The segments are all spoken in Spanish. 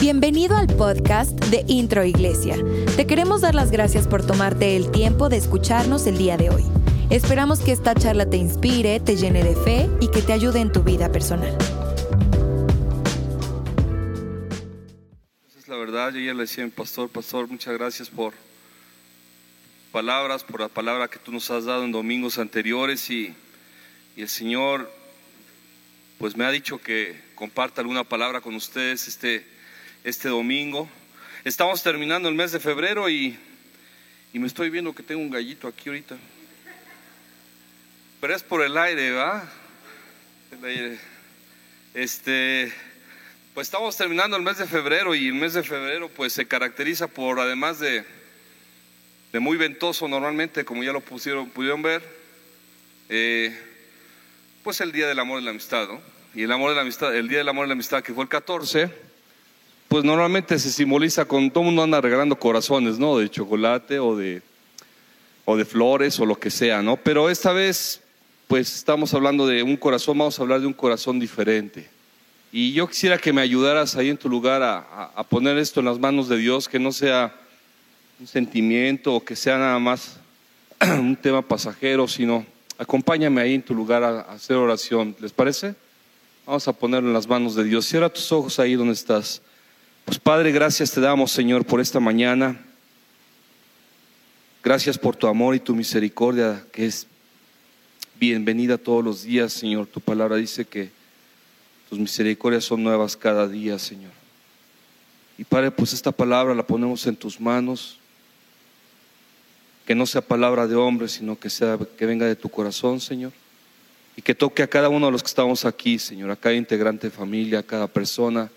Bienvenido al podcast de Intro Iglesia. Te queremos dar las gracias por tomarte el tiempo de escucharnos el día de hoy. Esperamos que esta charla te inspire, te llene de fe y que te ayude en tu vida personal. Esa es la verdad, yo ya le decía pastor, pastor, muchas gracias por palabras, por la palabra que tú nos has dado en domingos anteriores y, y el Señor pues me ha dicho que comparta alguna palabra con ustedes este este domingo. Estamos terminando el mes de febrero y, y me estoy viendo que tengo un gallito aquí ahorita. Pero es por el aire, ¿va? El aire. Este, pues estamos terminando el mes de febrero y el mes de febrero pues se caracteriza por además de, de muy ventoso normalmente, como ya lo pusieron, pudieron ver, eh, pues el Día del Amor y la Amistad, ¿no? Y el amor de la amistad, el Día del Amor y la Amistad que fue el 14 pues normalmente se simboliza con todo el mundo anda regalando corazones, ¿no? De chocolate o de, o de flores o lo que sea, ¿no? Pero esta vez, pues estamos hablando de un corazón, vamos a hablar de un corazón diferente. Y yo quisiera que me ayudaras ahí en tu lugar a, a poner esto en las manos de Dios, que no sea un sentimiento o que sea nada más un tema pasajero, sino acompáñame ahí en tu lugar a, a hacer oración. ¿Les parece? Vamos a ponerlo en las manos de Dios. Cierra tus ojos ahí donde estás. Pues Padre, gracias te damos, Señor, por esta mañana. Gracias por tu amor y tu misericordia, que es bienvenida todos los días, Señor. Tu palabra dice que tus misericordias son nuevas cada día, Señor. Y Padre, pues esta palabra la ponemos en tus manos. Que no sea palabra de hombre, sino que sea que venga de tu corazón, Señor. Y que toque a cada uno de los que estamos aquí, Señor, a cada integrante de familia, a cada persona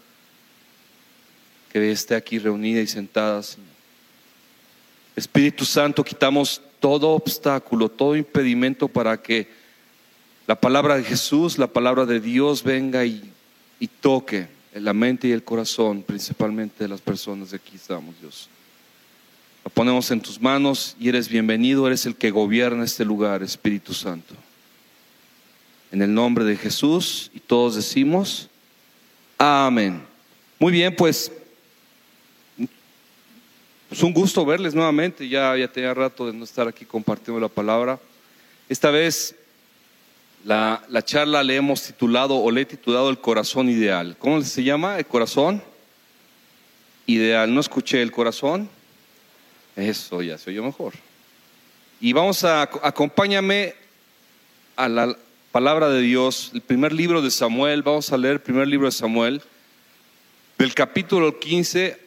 que esté aquí reunida y sentada, Señor. Espíritu Santo, quitamos todo obstáculo, todo impedimento para que la palabra de Jesús, la palabra de Dios venga y, y toque en la mente y el corazón, principalmente de las personas de aquí estamos, Dios. La ponemos en tus manos y eres bienvenido, eres el que gobierna este lugar, Espíritu Santo. En el nombre de Jesús y todos decimos, amén. Muy bien, pues es un gusto verles nuevamente, ya, ya tenía rato de no estar aquí compartiendo la palabra. Esta vez la, la charla le hemos titulado o le he titulado El corazón ideal. ¿Cómo se llama? El corazón ideal. No escuché el corazón. Eso ya se oyó mejor. Y vamos a, acompáñame a la palabra de Dios, el primer libro de Samuel. Vamos a leer el primer libro de Samuel, del capítulo 15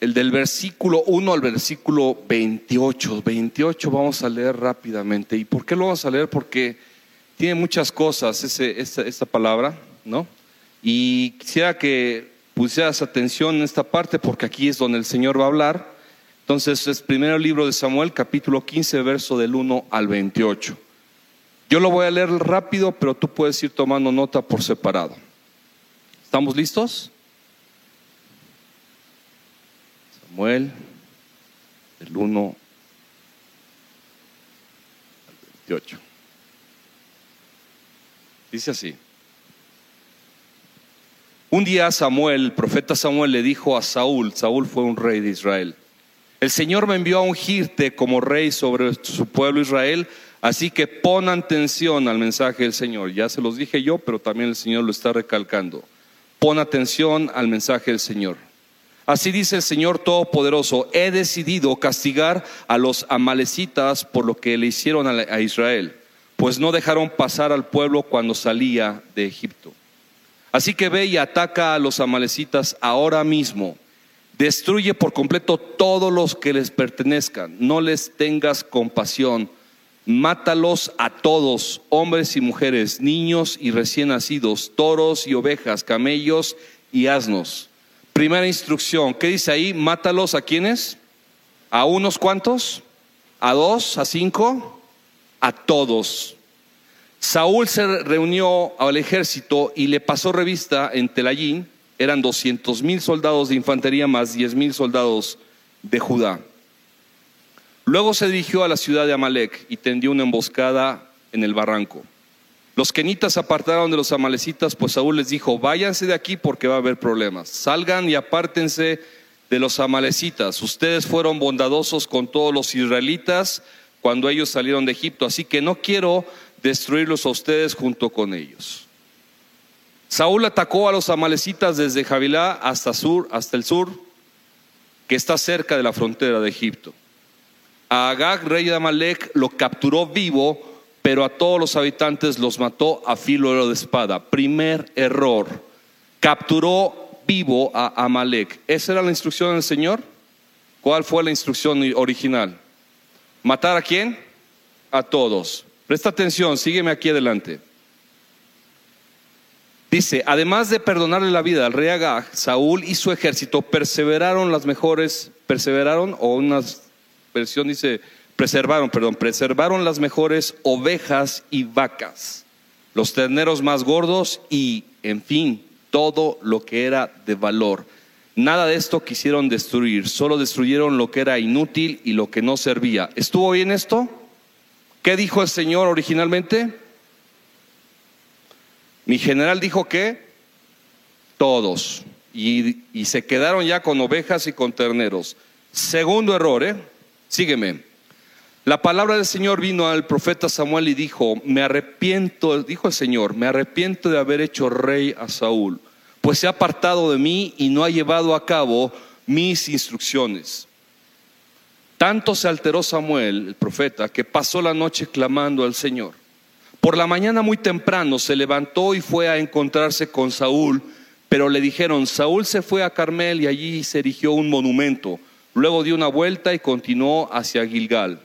el del versículo 1 al versículo 28. 28 vamos a leer rápidamente. ¿Y por qué lo vamos a leer? Porque tiene muchas cosas ese, esta, palabra, ¿no? Y quisiera que pusieras atención en esta parte porque aquí es donde el Señor va a hablar. Entonces es primero libro de Samuel, capítulo 15, verso del 1 al 28. Yo lo voy a leer rápido, pero tú puedes ir tomando nota por separado. ¿Estamos listos? Samuel, del 1 al 28. Dice así. Un día Samuel, el profeta Samuel le dijo a Saúl, Saúl fue un rey de Israel, el Señor me envió a ungirte como rey sobre su pueblo Israel, así que pon atención al mensaje del Señor. Ya se los dije yo, pero también el Señor lo está recalcando. Pon atención al mensaje del Señor. Así dice el Señor Todopoderoso, he decidido castigar a los amalecitas por lo que le hicieron a Israel, pues no dejaron pasar al pueblo cuando salía de Egipto. Así que ve y ataca a los amalecitas ahora mismo. Destruye por completo todos los que les pertenezcan. No les tengas compasión. Mátalos a todos, hombres y mujeres, niños y recién nacidos, toros y ovejas, camellos y asnos Primera instrucción, ¿qué dice ahí? Mátalos a quienes? ¿A unos cuantos? ¿A dos? ¿A cinco? A todos. Saúl se reunió al ejército y le pasó revista en Telayín. Eran 200 mil soldados de infantería más 10 mil soldados de Judá. Luego se dirigió a la ciudad de Amalek y tendió una emboscada en el barranco. Los kenitas apartaron de los amalecitas, pues Saúl les dijo, váyanse de aquí porque va a haber problemas. Salgan y apártense de los amalecitas. Ustedes fueron bondadosos con todos los israelitas cuando ellos salieron de Egipto, así que no quiero destruirlos a ustedes junto con ellos. Saúl atacó a los amalecitas desde Javilá hasta, sur, hasta el sur, que está cerca de la frontera de Egipto. A Agag, rey de Amalek, lo capturó vivo, pero a todos los habitantes los mató a filo de espada. Primer error. Capturó vivo a Amalek. ¿Esa era la instrucción del Señor? ¿Cuál fue la instrucción original? ¿Matar a quién? A todos. Presta atención, sígueme aquí adelante. Dice, además de perdonarle la vida al rey Agag, Saúl y su ejército perseveraron las mejores, perseveraron, o una versión dice, preservaron, perdón, preservaron las mejores ovejas y vacas, los terneros más gordos y, en fin, todo lo que era de valor. Nada de esto quisieron destruir, solo destruyeron lo que era inútil y lo que no servía. ¿Estuvo bien esto? ¿Qué dijo el Señor originalmente? Mi general dijo que todos. Y, se quedaron ya con ovejas y con terneros. Segundo error, ¿eh? Sígueme. La palabra del Señor vino al profeta Samuel y dijo, me arrepiento, dijo el Señor, me arrepiento de haber hecho rey a Saúl, pues se ha apartado de mí y no ha llevado a cabo mis instrucciones. Tanto se alteró Samuel, el profeta, que pasó la noche clamando al Señor. Por la mañana muy temprano se levantó y fue a encontrarse con Saúl, pero le dijeron, Saúl se fue a Carmel y allí se erigió un monumento. Luego dio una vuelta y continuó hacia Gilgal.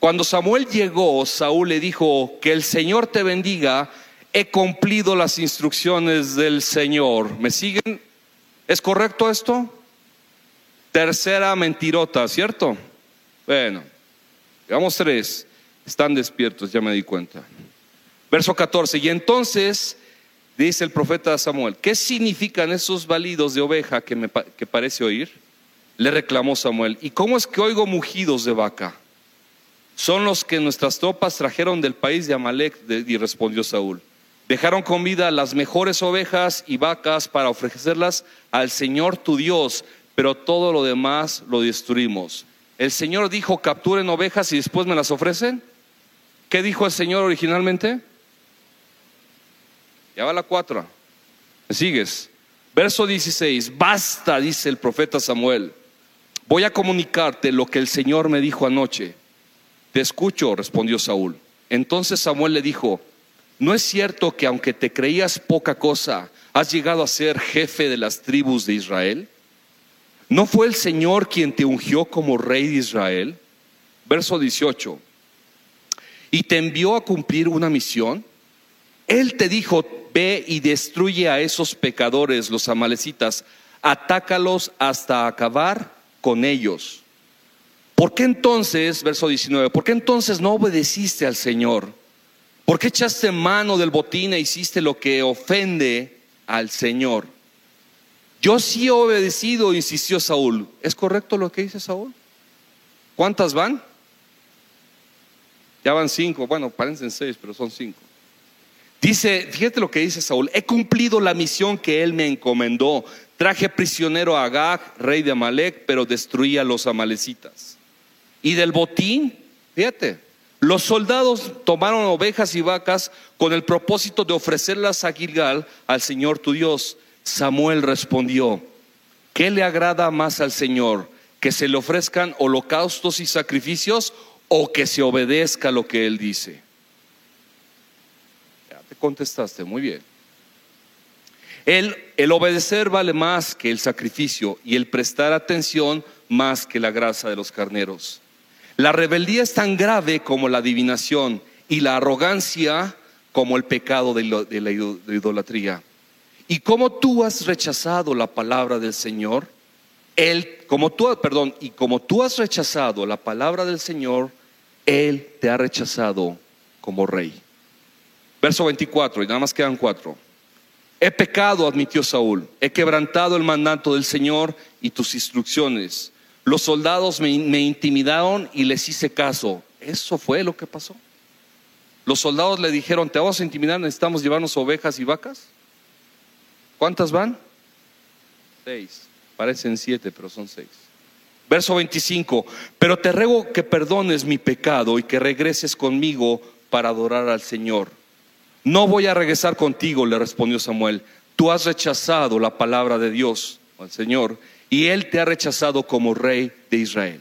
Cuando Samuel llegó, Saúl le dijo, que el Señor te bendiga, he cumplido las instrucciones del Señor. ¿Me siguen? ¿Es correcto esto? Tercera mentirota, ¿cierto? Bueno, digamos tres. Están despiertos, ya me di cuenta. Verso 14, y entonces dice el profeta Samuel, ¿qué significan esos balidos de oveja que, me, que parece oír? Le reclamó Samuel, ¿y cómo es que oigo mugidos de vaca? Son los que nuestras tropas trajeron del país de Amalek, y respondió Saúl. Dejaron con vida las mejores ovejas y vacas para ofrecerlas al Señor tu Dios, pero todo lo demás lo destruimos. El Señor dijo, capturen ovejas y después me las ofrecen. ¿Qué dijo el Señor originalmente? Ya va la cuatro. ¿Me sigues? Verso 16. Basta, dice el profeta Samuel. Voy a comunicarte lo que el Señor me dijo anoche. Te escucho, respondió Saúl. Entonces Samuel le dijo, ¿no es cierto que aunque te creías poca cosa, has llegado a ser jefe de las tribus de Israel? ¿No fue el Señor quien te ungió como rey de Israel? Verso 18. ¿Y te envió a cumplir una misión? Él te dijo, ve y destruye a esos pecadores, los amalecitas, atácalos hasta acabar con ellos. ¿Por qué entonces, verso 19, por qué entonces no obedeciste al Señor? ¿Por qué echaste mano del botín e hiciste lo que ofende al Señor? Yo sí he obedecido, insistió Saúl. ¿Es correcto lo que dice Saúl? ¿Cuántas van? Ya van cinco, bueno, parecen seis, pero son cinco. Dice, fíjate lo que dice Saúl, he cumplido la misión que él me encomendó. Traje prisionero a Agag, rey de Amalek, pero destruí a los amalecitas. Y del botín, fíjate, los soldados tomaron ovejas y vacas con el propósito de ofrecerlas a Gilgal al Señor tu Dios. Samuel respondió, ¿qué le agrada más al Señor? ¿Que se le ofrezcan holocaustos y sacrificios o que se obedezca lo que él dice? contestaste, muy bien. El, el obedecer vale más que el sacrificio y el prestar atención más que la grasa de los carneros. La rebeldía es tan grave como la adivinación y la arrogancia como el pecado de, la idolatría. Y como tú has rechazado la palabra del Señor, él, como tú, perdón, y como tú has rechazado la palabra del Señor, él te ha rechazado como rey. Verso 24, y nada más quedan cuatro. He pecado, admitió Saúl, he quebrantado el mandato del Señor y tus instrucciones. Los soldados me, intimidaron y les hice caso. Eso fue lo que pasó. Los soldados le dijeron, te vamos a intimidar, necesitamos llevarnos ovejas y vacas. ¿Cuántas van? Seis. Parecen siete, pero son seis. Verso 25, pero te ruego que perdones mi pecado y que regreses conmigo para adorar al Señor. No voy a regresar contigo, le respondió Samuel. Tú has rechazado la palabra de Dios, al Señor, y Él te ha rechazado como rey de Israel.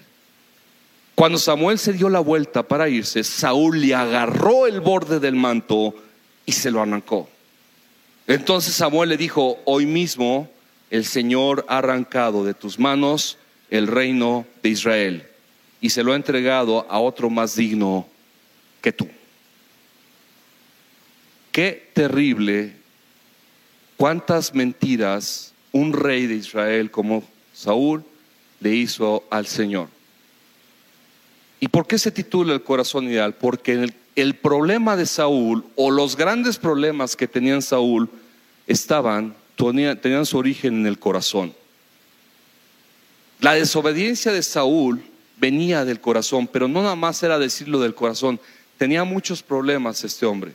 Cuando Samuel se dio la vuelta para irse, Saúl le agarró el borde del manto y se lo arrancó. Entonces Samuel le dijo, hoy mismo el Señor ha arrancado de tus manos el reino de Israel y se lo ha entregado a otro más digno que tú. Qué terrible, cuántas mentiras un rey de Israel como Saúl le hizo al Señor. ¿Y por qué se titula el corazón ideal? Porque el, problema de Saúl o los grandes problemas que tenían Saúl estaban, tenían su origen en el corazón. La desobediencia de Saúl venía del corazón, pero no nada más era decirlo del corazón, tenía muchos problemas este hombre.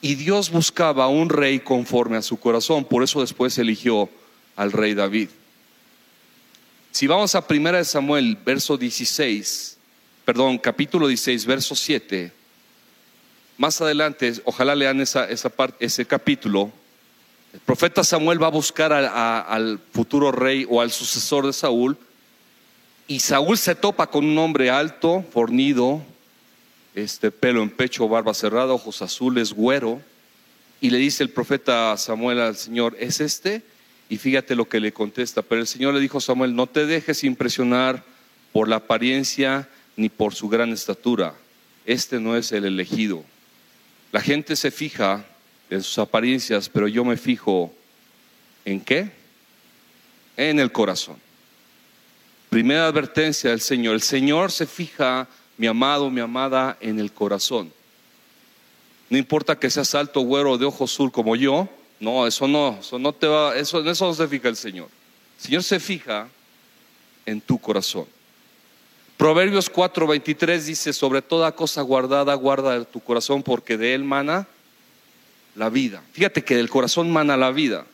Y Dios buscaba un rey conforme a su corazón, por eso después eligió al rey David. Si vamos a 1 Samuel, verso 16, perdón, capítulo 16, verso 7, más adelante, ojalá lean esa, esa parte, ese capítulo, el profeta Samuel va a buscar al futuro rey o al sucesor de Saúl, y Saúl se topa con un hombre alto, fornido, este pelo en pecho, barba cerrada, ojos azules, güero. Y le dice el profeta Samuel al Señor, ¿es este? Y fíjate lo que le contesta. Pero el Señor le dijo a Samuel, no te dejes impresionar por la apariencia ni por su gran estatura. Este no es el elegido. La gente se fija en sus apariencias, pero yo me fijo en qué? En el corazón. Primera advertencia del Señor. El Señor se fija mi amado, mi amada, en el corazón. No importa que seas alto, güero de ojo azul como yo, no, eso no, eso no te va, eso, en eso no se fija el Señor. El Señor se fija en tu corazón. Proverbios 4:23 dice, sobre toda cosa guardada, guarda tu corazón porque de él mana la vida. Fíjate que del corazón mana la vida.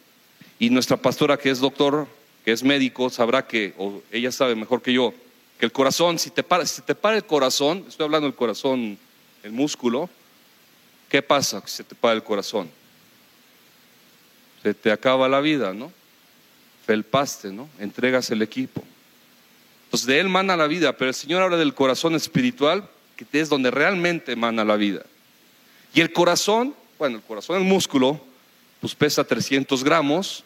Y nuestra pastora que es doctor, que es médico, sabrá que, o ella sabe mejor que yo, que el corazón, si te para, si te para el corazón, estoy hablando del corazón, el músculo, ¿qué pasa si se te para el corazón? Se te acaba la vida, ¿no? Felpaste, ¿no? Entregas el equipo. Entonces de él mana la vida, pero el Señor habla del corazón espiritual, que es donde realmente mana la vida. Y el corazón, bueno, el corazón, el músculo, pues pesa 300 gramos.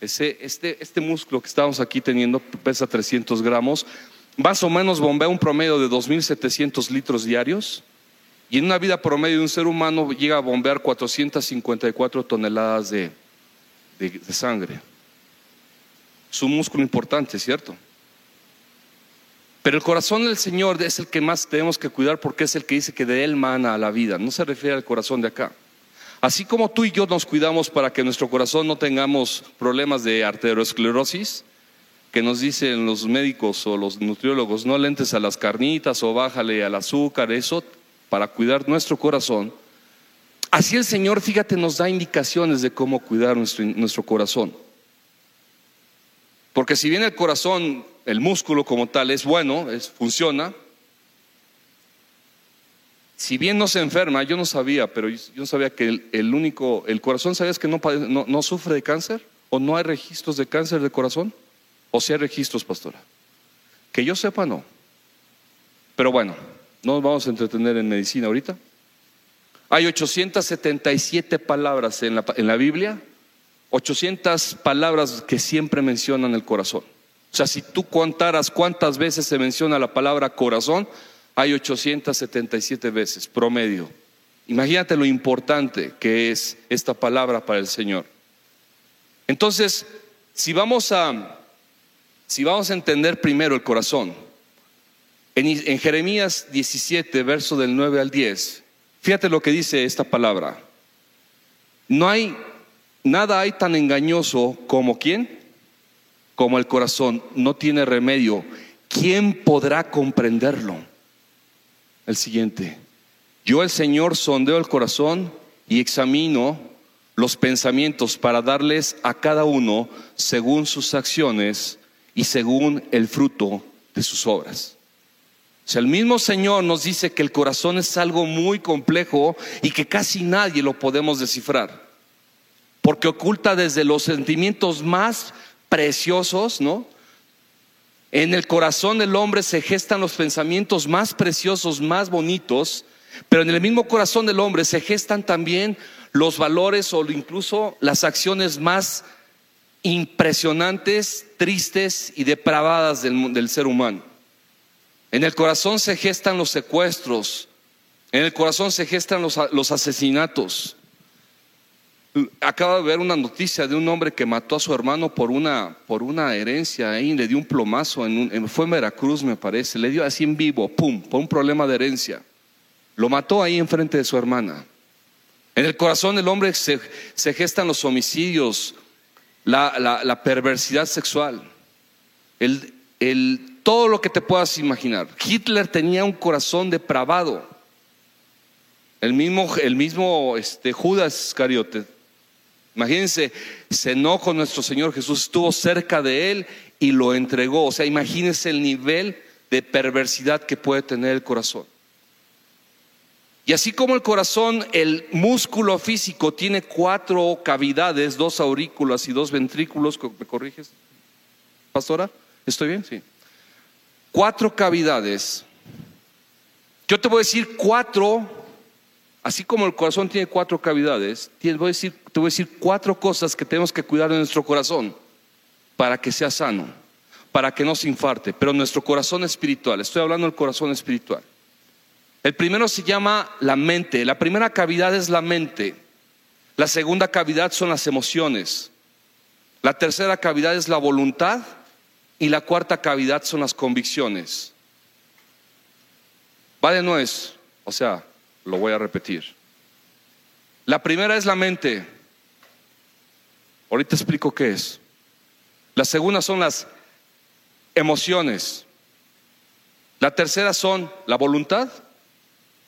Ese, este, este músculo que estamos aquí teniendo pesa 300 gramos más o menos bombea un promedio de 2.700 litros diarios y en una vida promedio de un ser humano llega a bombear 454 toneladas de, de, sangre. Es un músculo importante, ¿cierto? Pero el corazón del Señor es el que más tenemos que cuidar porque es el que dice que de Él mana la vida. No se refiere al corazón de acá. Así como tú y yo nos cuidamos para que nuestro corazón no tengamos problemas de arteriosclerosis, que nos dicen los médicos o los nutriólogos, no lentes a las carnitas o bájale al azúcar, eso para cuidar nuestro corazón. Así el Señor, fíjate, nos da indicaciones de cómo cuidar nuestro, corazón. Porque si bien el corazón, el músculo como tal es bueno, es, funciona, si bien no se enferma, yo no sabía, pero yo no sabía que el, único, el corazón, ¿sabías que no, no, no sufre de cáncer? ¿O no hay registros de cáncer de corazón? ¿O si hay registros, pastora? Que yo sepa, no. Pero bueno, no nos vamos a entretener en medicina ahorita. Hay 877 palabras en la, en la Biblia, 800 palabras que siempre mencionan el corazón. O sea, si tú contaras cuántas veces se menciona la palabra corazón, hay 877 veces, promedio. Imagínate lo importante que es esta palabra para el Señor. Entonces, si vamos a si vamos a entender primero el corazón, en, Jeremías 17, verso del 9 al 10, fíjate lo que dice esta palabra. No hay, nada hay tan engañoso como quién, como el corazón, no tiene remedio. ¿Quién podrá comprenderlo? El siguiente, Yo el Señor sondeo el corazón y examino los pensamientos para darles a cada uno según sus acciones y según el fruto de sus obras. O el mismo Señor nos dice que el corazón es algo muy complejo y que casi nadie lo podemos descifrar, porque oculta desde los sentimientos más preciosos, ¿no? En el corazón del hombre se gestan los pensamientos más preciosos, más bonitos, pero en el mismo corazón del hombre se gestan también los valores o incluso las acciones más impresionantes, tristes y depravadas del, ser humano. En el corazón se gestan los secuestros, en el corazón se gestan los, asesinatos. Acabo de ver una noticia de un hombre que mató a su hermano por una, por una herencia ahí, le dio un plomazo, en fue en Veracruz me parece, le dio así en vivo, pum, por un problema de herencia. Lo mató ahí enfrente de su hermana. En el corazón del hombre se, gestan los homicidios, la, perversidad sexual, el, todo lo que te puedas imaginar. Hitler tenía un corazón depravado. El mismo, el mismo este, Judas Iscariote. Imagínense, se enojó nuestro Señor Jesús, estuvo cerca de él y lo entregó. O sea, imagínense el nivel de perversidad que puede tener el corazón. Y así como el corazón, el músculo físico tiene cuatro cavidades, dos aurículas y dos ventrículos, ¿me corriges, pastora? ¿Estoy bien? Sí. Cuatro cavidades. Yo te voy a decir cuatro, así como el corazón tiene cuatro cavidades, te voy a decir, te voy a decir cuatro cosas que tenemos que cuidar de nuestro corazón para que sea sano, para que no se infarte, pero nuestro corazón espiritual, estoy hablando del corazón espiritual. El primero se llama la mente. La primera cavidad es la mente. La segunda cavidad son las emociones. La tercera cavidad es la voluntad. Y la cuarta cavidad son las convicciones. Va de nuez. O sea, lo voy a repetir. La primera es la mente. Ahorita explico qué es. La segunda son las emociones. La tercera son la voluntad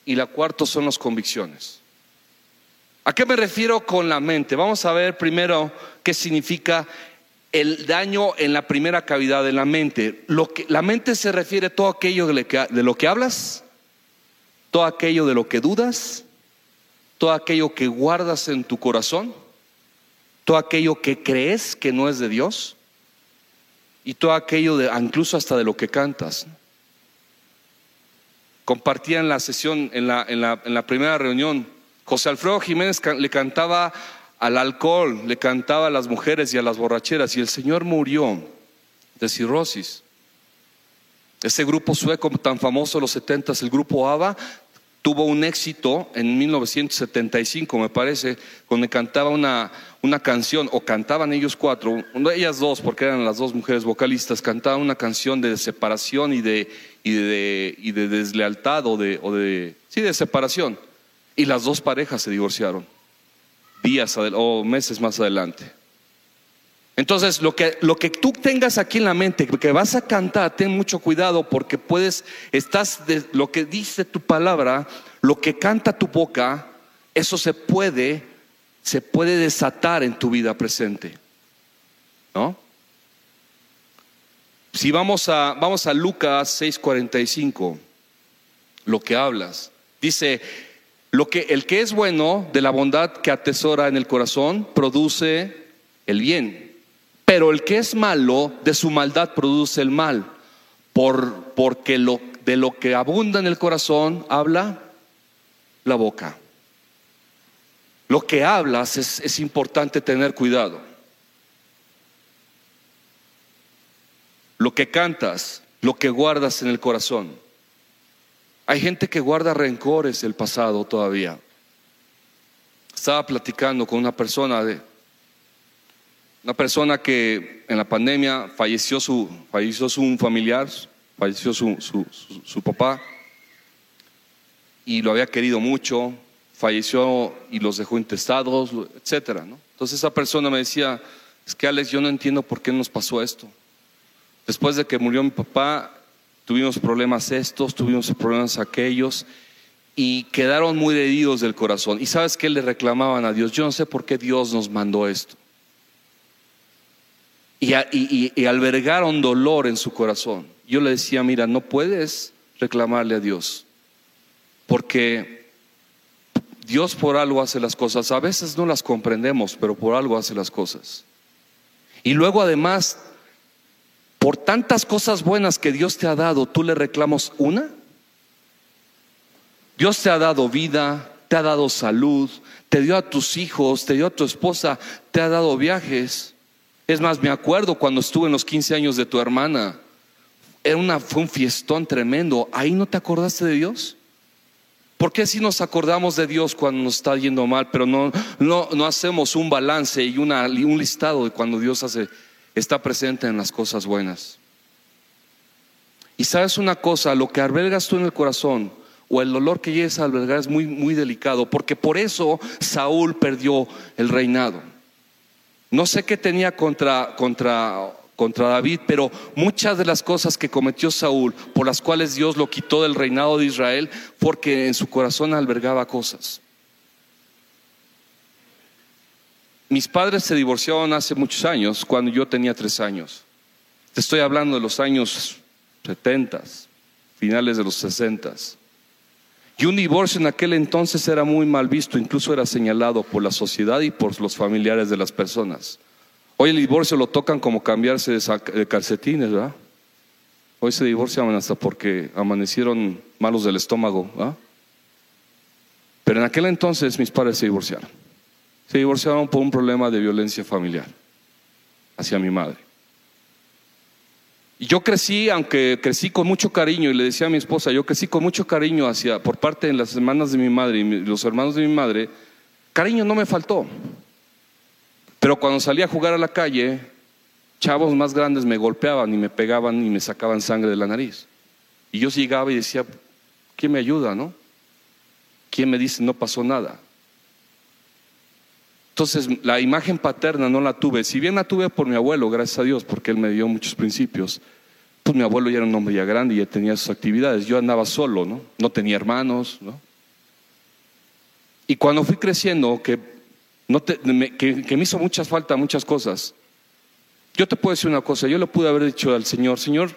y la cuarta son las convicciones. ¿A qué me refiero con la mente? Vamos a ver primero qué significa el daño en la primera cavidad de la mente. Lo que, la mente se refiere a todo aquello de lo que hablas, todo aquello de lo que dudas, todo aquello que guardas en tu corazón, todo aquello que crees que no es de Dios y todo aquello de incluso hasta de lo que cantas compartía en la sesión, en la, en la, primera reunión. José Alfredo Jiménez le cantaba al alcohol, le cantaba a las mujeres y a las borracheras, y el Señor murió de cirrosis. Ese grupo sueco tan famoso de los 70, el grupo ABBA, tuvo un éxito en 1975, me parece, donde cantaba una, una canción, o cantaban ellos cuatro, ellas dos, porque eran las dos mujeres vocalistas, cantaban una canción de separación y de, y de, y de deslealtad o de, o de, sí, de separación. Y las dos parejas se divorciaron, días o meses más adelante. Entonces, lo que, lo que tú tengas aquí en la mente, que vas a cantar, ten mucho cuidado porque puedes, estás, de, lo que dice tu palabra, lo que canta tu boca, eso se puede, se puede desatar en tu vida presente. ¿No? Si vamos a, vamos a Lucas 6:45, lo que hablas, dice, lo que, el que es bueno de la bondad que atesora en el corazón produce el bien pero el que es malo, de su maldad produce el mal, por, porque lo, de lo que abunda en el corazón habla la boca. Lo que hablas es, es importante tener cuidado. Lo que cantas, lo que guardas en el corazón. Hay gente que guarda rencores del pasado todavía. Estaba platicando con una persona una persona que en la pandemia falleció su, falleció su familiar, falleció su, su, papá y lo había querido mucho, falleció y los dejó intestados, etcétera. Entonces esa persona me decía, es que Alex, yo no entiendo por qué nos pasó esto. Después de que murió mi papá, tuvimos problemas estos, tuvimos problemas aquellos, y quedaron muy heridos del corazón. ¿Y sabes qué le reclamaban a Dios? Yo no sé por qué Dios nos mandó esto. Y, y, albergaron dolor en su corazón. Yo le decía, mira, no puedes reclamarle a Dios, porque Dios por algo hace las cosas. A veces no las comprendemos, pero por algo hace las cosas. Y luego además, por tantas cosas buenas que Dios te ha dado, ¿tú le reclamos una? Dios te ha dado vida, te ha dado salud, te dio a tus hijos, te dio a tu esposa, te ha dado viajes. Es más, me acuerdo cuando estuve en los 15 años de tu hermana. Era una, fue un fiestón tremendo. ¿Ahí no te acordaste de Dios? ¿Por qué si nos acordamos de Dios cuando nos está yendo mal, pero no, no, no hacemos un balance y una, un listado de cuando Dios hace, está presente en las cosas buenas? Y sabes una cosa, lo que albergas tú en el corazón o el dolor que llegues a albergar es muy, muy delicado, porque por eso Saúl perdió el reinado. No sé qué tenía contra, contra, contra David, pero muchas de las cosas que cometió Saúl, por las cuales Dios lo quitó del reinado de Israel, porque en su corazón albergaba cosas. Mis padres se divorciaron hace muchos años, cuando yo tenía tres años. Te estoy hablando de los años 70, finales de los 60. Y un divorcio en aquel entonces era muy mal visto, incluso era señalado por la sociedad y por los familiares de las personas. Hoy el divorcio lo tocan como cambiarse de calcetines, ¿verdad? Hoy se divorcian hasta porque amanecieron malos del estómago, ¿verdad? Pero en aquel entonces mis padres se divorciaron. Se divorciaron por un problema de violencia familiar hacia mi madre. Y yo crecí, aunque crecí con mucho cariño, y le decía a mi esposa, yo crecí con mucho cariño hacia, por parte de las hermanas de mi madre y los hermanos de mi madre, cariño no me faltó. Pero cuando salía a jugar a la calle, chavos más grandes me golpeaban y me pegaban y me sacaban sangre de la nariz. Y yo llegaba y decía, ¿quién me ayuda, no? ¿Quién me dice no pasó nada? Entonces, la imagen paterna no la tuve. Si bien la tuve por mi abuelo, gracias a Dios, porque él me dio muchos principios. Pues mi abuelo ya era un hombre ya grande y ya tenía sus actividades. Yo andaba solo, ¿no? No tenía hermanos, ¿no? Y cuando fui creciendo, que, me, hizo mucha falta muchas cosas, yo te puedo decir una cosa, yo le pude haber dicho al Señor, Señor,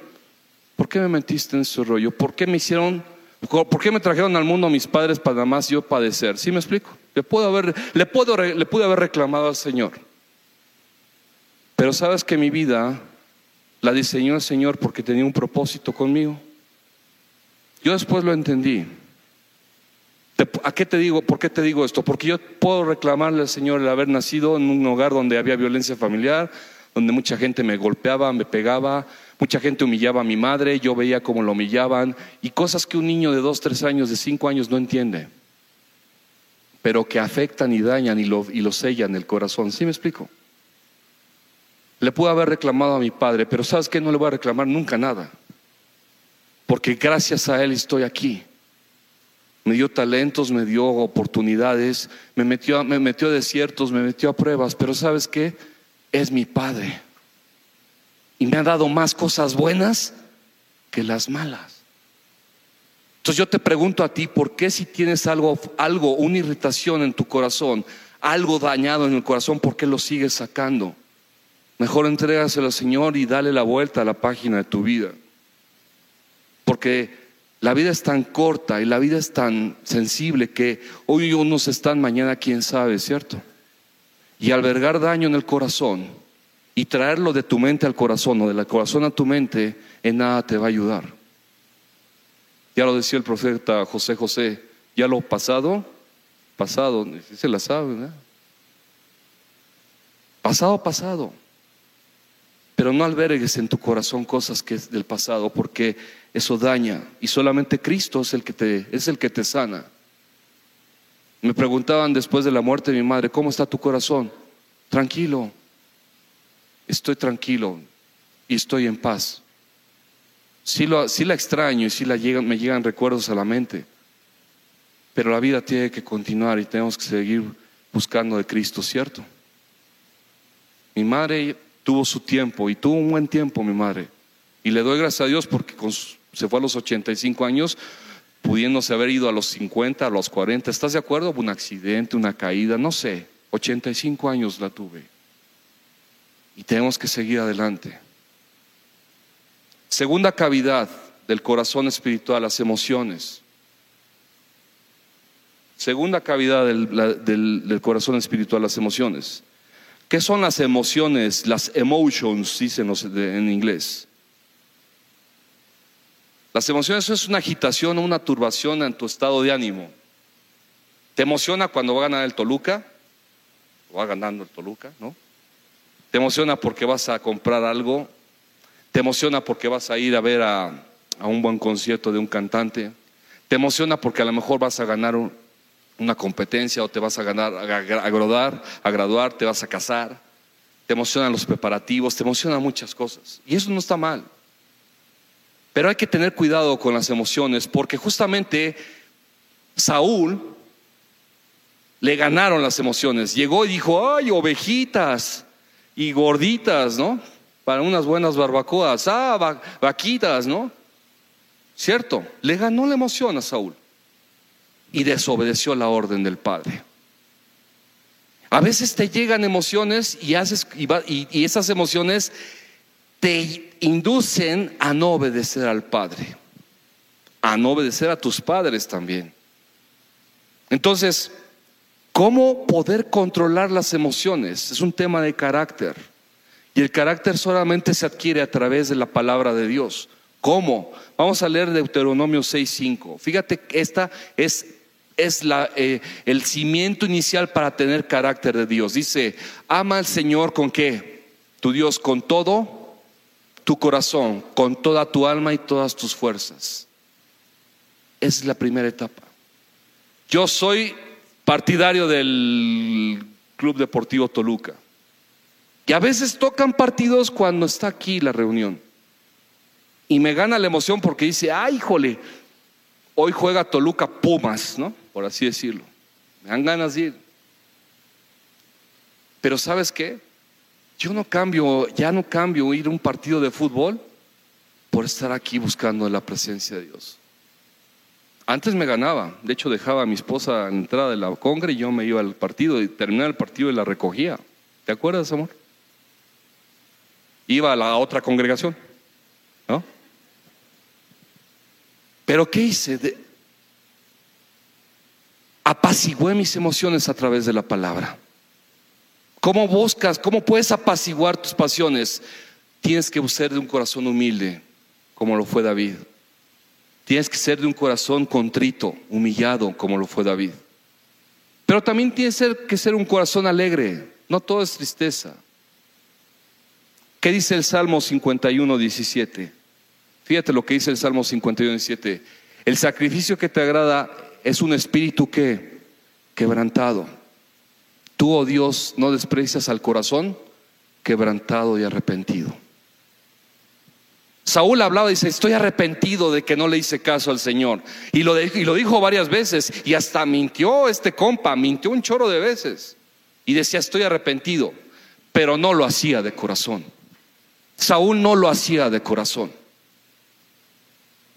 ¿por qué me metiste en ese rollo? ¿Por qué me hicieron ¿Por qué me trajeron al mundo mis padres para más yo padecer? ¿Sí me explico? Le, puedo haber, le, puedo, le pude haber reclamado al Señor. Pero sabes que mi vida la diseñó el Señor porque tenía un propósito conmigo. Yo después lo entendí. ¿A qué te digo? ¿Por qué te digo esto? Porque yo puedo reclamarle al Señor el haber nacido en un hogar donde había violencia familiar, donde mucha gente me golpeaba, me pegaba, Mucha gente humillaba a mi madre, yo veía cómo lo humillaban y cosas que un niño de dos, tres años, de cinco años no entiende, pero que afectan y dañan y lo, y lo sellan el corazón. ¿Sí me explico? Le puedo haber reclamado a mi padre, pero ¿sabes qué? No le voy a reclamar nunca nada, porque gracias a él estoy aquí. Me dio talentos, me dio oportunidades, me metió, me metió a desiertos, me metió a pruebas, pero ¿sabes qué? Es mi padre y me ha dado más cosas buenas que las malas. Entonces yo te pregunto a ti, ¿por qué si tienes algo, algo, una irritación en tu corazón, algo dañado en el corazón, por qué lo sigues sacando? Mejor entrégaselo al Señor y dale la vuelta a la página de tu vida. Porque la vida es tan corta y la vida es tan sensible que hoy unos están, mañana quién sabe, ¿cierto? Y albergar daño en el corazón y traerlo de tu mente al corazón o del corazón a tu mente, en nada te va a ayudar. Ya lo decía el profeta José José, ya lo pasado, pasado, se la sabe, ¿no? Pasado, pasado. Pero no albergues en tu corazón cosas que es del pasado, porque eso daña. Y solamente Cristo es el que te, es el que te sana. Me preguntaban después de la muerte de mi madre, ¿cómo está tu corazón? Tranquilo, estoy tranquilo y estoy en paz. Sí, lo, la extraño y sí la me llegan recuerdos a la mente, pero la vida tiene que continuar y tenemos que seguir buscando de Cristo, ¿cierto? Mi madre tuvo su tiempo y tuvo un buen tiempo mi madre. Y le doy gracias a Dios porque se fue a los 85 años, pudiéndose haber ido a los 50, a los 40. ¿Estás de acuerdo? Un accidente, una caída, no sé. 85 años la tuve. Y tenemos que seguir adelante. Segunda cavidad del corazón espiritual, las emociones. Segunda cavidad del, corazón espiritual, las emociones. ¿Qué son las emociones? Las emotions, dicen en inglés. Las emociones es una agitación o una turbación en tu estado de ánimo. ¿Te emociona cuando va a ganar el Toluca? Va ganando el Toluca, ¿no? ¿Te emociona porque vas a comprar algo? ¿Te emociona porque vas a ir a ver a, un buen concierto de un cantante? ¿Te emociona porque a lo mejor vas a ganar una competencia o te vas a ganar, a, graduar, a graduar, te vas a casar? ¿Te emocionan los preparativos? ¿Te emocionan muchas cosas? Y eso no está mal. Pero hay que tener cuidado con las emociones porque justamente Saúl le ganaron las emociones. Llegó y dijo, ay, ovejitas y gorditas, ¿no? Para unas buenas barbacoas. Ah, vaquitas, ¿no? ¿Cierto? Le ganó la emoción a Saúl y desobedeció la orden del Padre. A veces te llegan emociones y, haces, y esas emociones te inducen a no obedecer al Padre, a no obedecer a tus padres también. Entonces, ¿cómo poder controlar las emociones? Es un tema de carácter. Y el carácter solamente se adquiere a través de la palabra de Dios. ¿Cómo? Vamos a leer Deuteronomio 6.5. Fíjate que esta es, es la, eh, el cimiento inicial para tener carácter de Dios. Dice, ama al Señor con qué? Tu Dios con todo tu corazón con toda tu alma y todas tus fuerzas. Es la primera etapa. Yo soy partidario del Club Deportivo Toluca. Y a veces tocan partidos cuando está aquí la reunión. Y me gana la emoción porque dice, ay, híjole, hoy juega Toluca Pumas, ¿no? Por así decirlo. Me dan ganas de ir. Pero ¿sabes qué? Yo no cambio, ya no cambio ir a un partido de fútbol por estar aquí buscando la presencia de Dios. Antes me ganaba, de hecho dejaba a mi esposa en la entrada de la congre y yo me iba al partido y terminaba el partido y la recogía. ¿Te acuerdas, amor? Iba a la otra congregación, ¿no? Pero ¿qué hice? De... Apacigué mis emociones a través de la palabra. ¿Cómo buscas? ¿Cómo puedes apaciguar tus pasiones? Tienes que ser de un corazón humilde, como lo fue David. Tienes que ser de un corazón contrito, humillado, como lo fue David. Pero también tienes que ser un corazón alegre. No todo es tristeza. ¿Qué dice el Salmo 51, 17? Fíjate lo que dice el Salmo 51, 17. El sacrificio que te agrada es un espíritu que quebrantado Tú, oh Dios, no desprecias al corazón quebrantado y arrepentido. Saúl hablaba y dice, estoy arrepentido de que no le hice caso al Señor. Y lo, y lo dijo varias veces y hasta mintió este compa, mintió un choro de veces. Y decía, estoy arrepentido, pero no lo hacía de corazón. Saúl no lo hacía de corazón.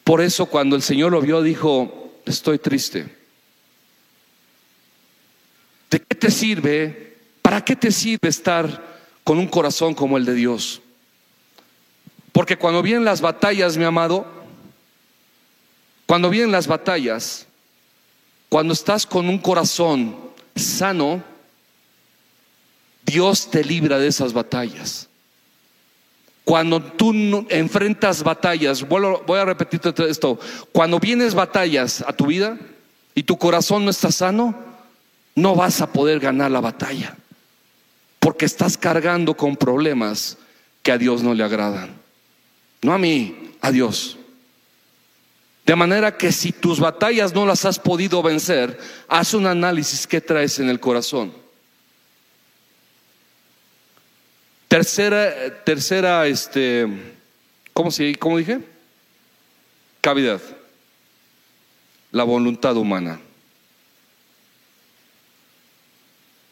Por eso cuando el Señor lo vio dijo, estoy triste. ¿De qué te sirve? ¿Para qué te sirve estar con un corazón como el de Dios? Porque cuando vienen las batallas, mi amado, cuando vienen las batallas, cuando estás con un corazón sano, Dios te libra de esas batallas. Cuando tú enfrentas batallas, voy a repetirte esto, cuando vienes batallas a tu vida y tu corazón no está sano, no vas a poder ganar la batalla. Porque estás cargando con problemas que a Dios no le agradan. No a mí, a Dios. De manera que si tus batallas no las has podido vencer, haz un análisis que traes en el corazón. Tercera, tercera, este, ¿cómo, se, ¿cómo dije? Cavidad. La voluntad humana.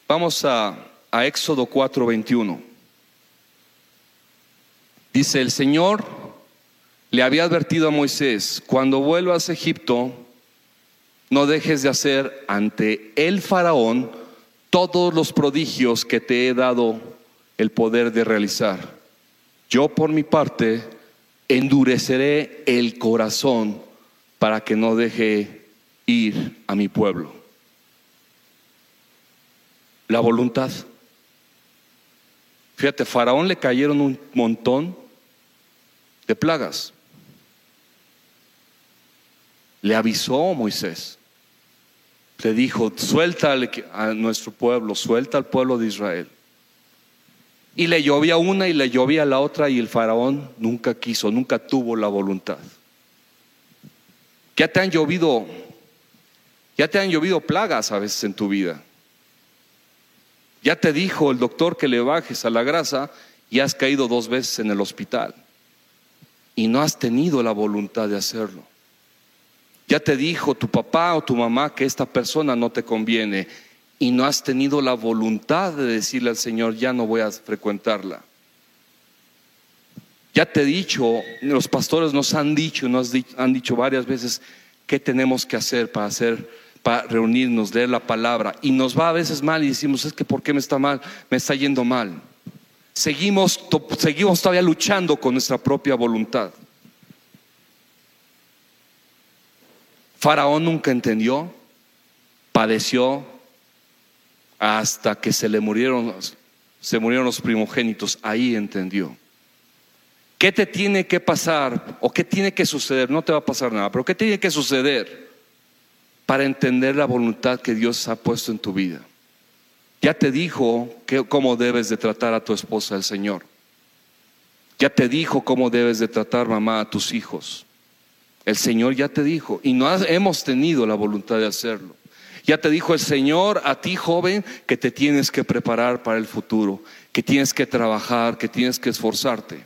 Vamos a, a Éxodo 4:21. Dice, el Señor le había advertido a Moisés, cuando vuelvas a Egipto, no dejes de hacer ante el faraón todos los prodigios que te he dado el poder de realizar. Yo por mi parte endureceré el corazón para que no deje ir a mi pueblo. La voluntad. Fíjate, Faraón le cayeron un montón de plagas. Le avisó Moisés. Le dijo, suelta a nuestro pueblo, suelta al pueblo de Israel. Y le llovía una y le llovía la otra y el faraón nunca quiso, nunca tuvo la voluntad. Ya te han llovido, ya te han llovido plagas a veces en tu vida. Ya te dijo el doctor que le bajes a la grasa y has caído dos veces en el hospital. Y no has tenido la voluntad de hacerlo. Ya te dijo tu papá o tu mamá que esta persona no te conviene y no has tenido la voluntad de decirle al Señor, ya no voy a frecuentarla. Ya te he dicho, los pastores nos han dicho, nos han dicho varias veces qué tenemos que hacer para hacer, para reunirnos, leer la palabra. Y nos va a veces mal y decimos, es que ¿por qué me está mal? Me está yendo mal. Seguimos, seguimos todavía luchando con nuestra propia voluntad. Faraón nunca entendió, padeció hasta que se le murieron, se murieron los primogénitos. Ahí entendió. ¿Qué te tiene que pasar o qué tiene que suceder? No te va a pasar nada, pero ¿qué tiene que suceder para entender la voluntad que Dios ha puesto en tu vida? Ya te dijo cómo debes de tratar a tu esposa el Señor. Ya te dijo cómo debes de tratar mamá a tus hijos. El Señor ya te dijo y no hemos tenido la voluntad de hacerlo. Ya te dijo el Señor a ti joven que te tienes que preparar para el futuro, que tienes que trabajar, que tienes que esforzarte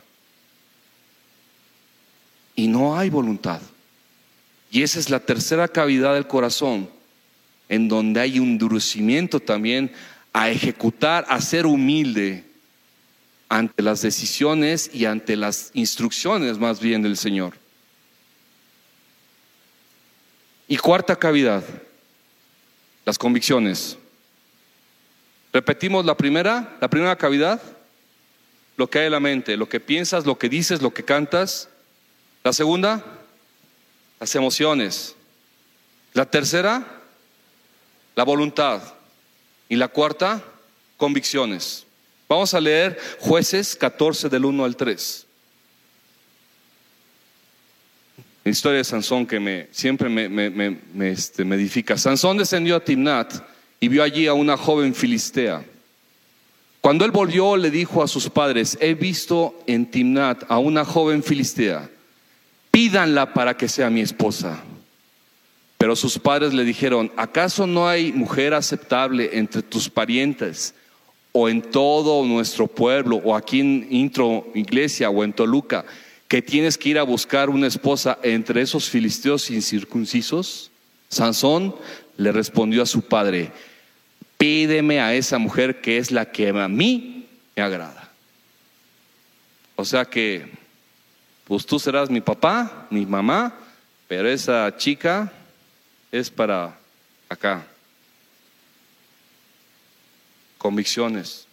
y no hay voluntad. Y esa es la tercera cavidad del corazón, en donde hay un endurecimiento también a ejecutar, a ser humilde ante las decisiones y ante las instrucciones más bien del Señor. Y cuarta cavidad, las convicciones. Repetimos la primera, la primera cavidad, lo que hay en la mente, lo que piensas, lo que dices, lo que cantas. La segunda, las emociones. La tercera, la voluntad. Y la cuarta, convicciones. Vamos a leer jueces 14 del 1 al 3. La historia de Sansón que me, siempre me, me, este, me edifica. Sansón descendió a Timnat y vio allí a una joven filistea. Cuando él volvió le dijo a sus padres, he visto en Timnat a una joven filistea pídanla para que sea mi esposa. Pero sus padres le dijeron, ¿acaso no hay mujer aceptable entre tus parientes o en todo nuestro pueblo o aquí en Intro Iglesia o en Toluca que tienes que ir a buscar una esposa entre esos filisteos incircuncisos? Sansón le respondió a su padre, pídeme a esa mujer que es la que a mí me agrada. O sea que pues tú serás mi papá, mi mamá, pero esa chica es para acá. Convicciones.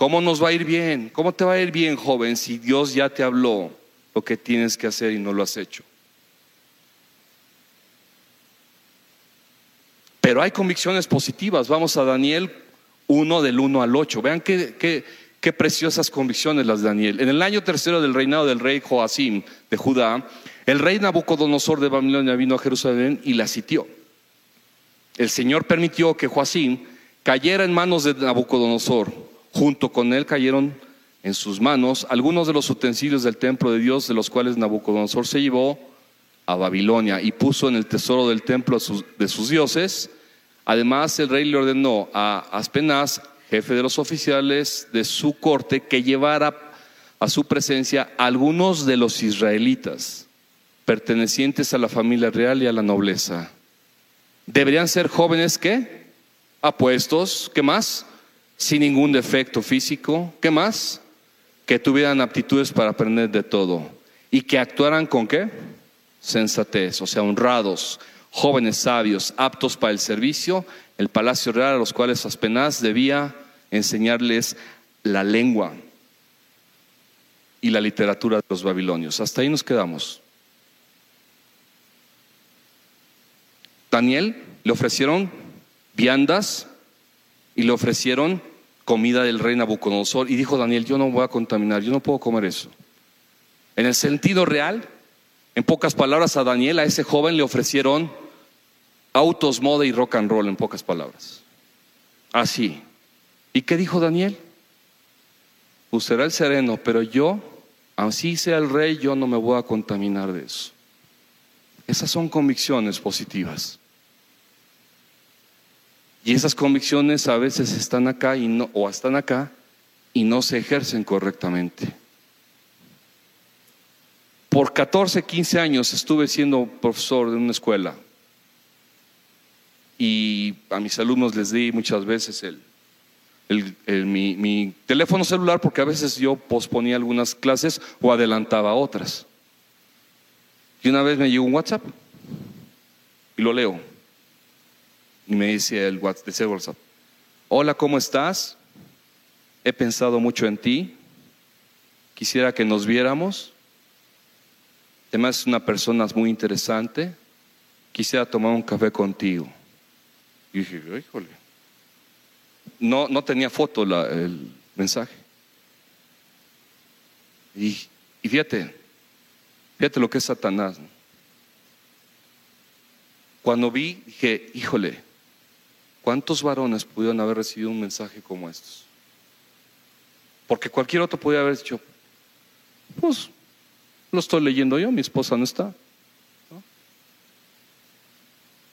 ¿Cómo nos va a ir bien? ¿Cómo te va a ir bien, joven, si Dios ya te habló lo que tienes que hacer y no lo has hecho? Pero hay convicciones positivas. Vamos a Daniel 1 del 1 al 8. Vean qué, qué, Qué preciosas convicciones las de Daniel. En el año tercero del reinado del rey Joacim de Judá, el rey Nabucodonosor de Babilonia vino a Jerusalén y la sitió. El Señor permitió que Joacim cayera en manos de Nabucodonosor. Junto con él cayeron en sus manos algunos de los utensilios del templo de Dios, de los cuales Nabucodonosor se llevó a Babilonia y puso en el tesoro del templo de sus dioses. Además, el rey le ordenó a Aspenaz, jefe de los oficiales de su corte, que llevara a su presencia algunos de los israelitas pertenecientes a la familia real y a la nobleza. Deberían ser jóvenes que apuestos, ¿qué más? Sin ningún defecto físico, ¿qué más? Que tuvieran aptitudes para aprender de todo y que actuaran con qué? Sensatez, o sea, honrados, jóvenes sabios, aptos para el servicio, el palacio real, a los cuales Aspenaz debía enseñarles la lengua y la literatura de los babilonios. Hasta ahí nos quedamos. Daniel le ofrecieron viandas y le ofrecieron comida del rey Nabucodonosor y dijo Daniel, yo no voy a contaminar, yo no puedo comer eso. En el sentido real, en pocas palabras, a Daniel, a ese joven le ofrecieron autos, moda y rock and roll, en pocas palabras. Así. ¿Y qué dijo Daniel? Pues será el sereno, pero yo, así sea el rey, yo no me voy a contaminar de eso. Esas son convicciones positivas. Y esas convicciones a veces están acá y no, o están acá y no se ejercen correctamente. Por 14, 15 años estuve siendo profesor de una escuela y a mis alumnos les di muchas veces el, mi, mi, teléfono celular porque a veces yo posponía algunas clases o adelantaba otras. Y una vez me llegó un WhatsApp y lo leo. Y me dice el WhatsApp, hola, ¿cómo estás? He pensado mucho en ti. Quisiera que nos viéramos. Además, es una persona muy interesante. Quisiera tomar un café contigo. Y dije, híjole. No, no tenía foto el mensaje. Y, y, fíjate, fíjate lo que es Satanás. Cuando vi, dije, híjole, ¿cuántos varones pudieron haber recibido un mensaje como estos? Porque cualquier otro podía haber dicho, pues lo estoy leyendo yo, mi esposa no está.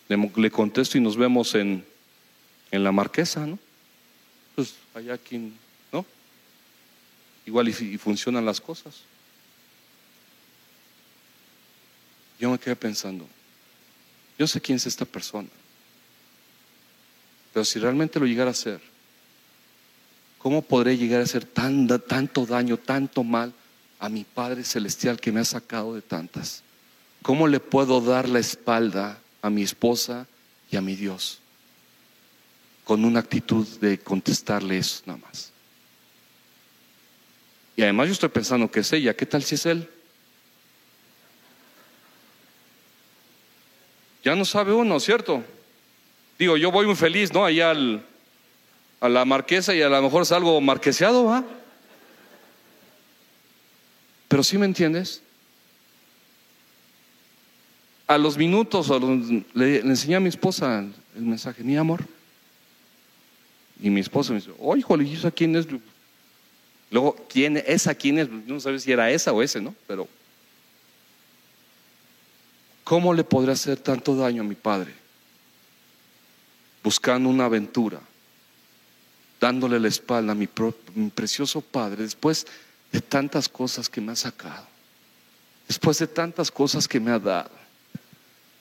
Le, contesto y nos vemos en, en la marquesa, ¿no? Pues allá aquí, ¿no? Igual y, y funcionan las cosas. Yo me quedé pensando, yo sé quién es esta persona, pero si realmente lo llegara a hacer, ¿cómo podré llegar a hacer tanto daño, tanto mal? a mi Padre Celestial que me ha sacado de tantas? ¿Cómo le puedo dar la espalda a mi esposa y a mi Dios? Con una actitud de contestarle eso nada más. Y además yo estoy pensando que es ella, ¿qué tal si es él? Ya no sabe uno, ¿cierto? Digo, yo voy muy feliz, ¿no? Allá al, a la marquesa y a lo mejor salgo marqueseado, ¿va? Pero sí me entiendes. A los minutos le, enseñé a mi esposa el, mensaje, mi amor. Y mi esposa me dice, oye, ¿y esa quién es? Luego, ¿quién, esa quién es? No sabes si era esa o ese, ¿no? Pero, ¿cómo le podré hacer tanto daño a mi padre? Buscando una aventura, dándole la espalda a mi, precioso padre. Después de tantas cosas que me ha sacado, después de tantas cosas que me ha dado,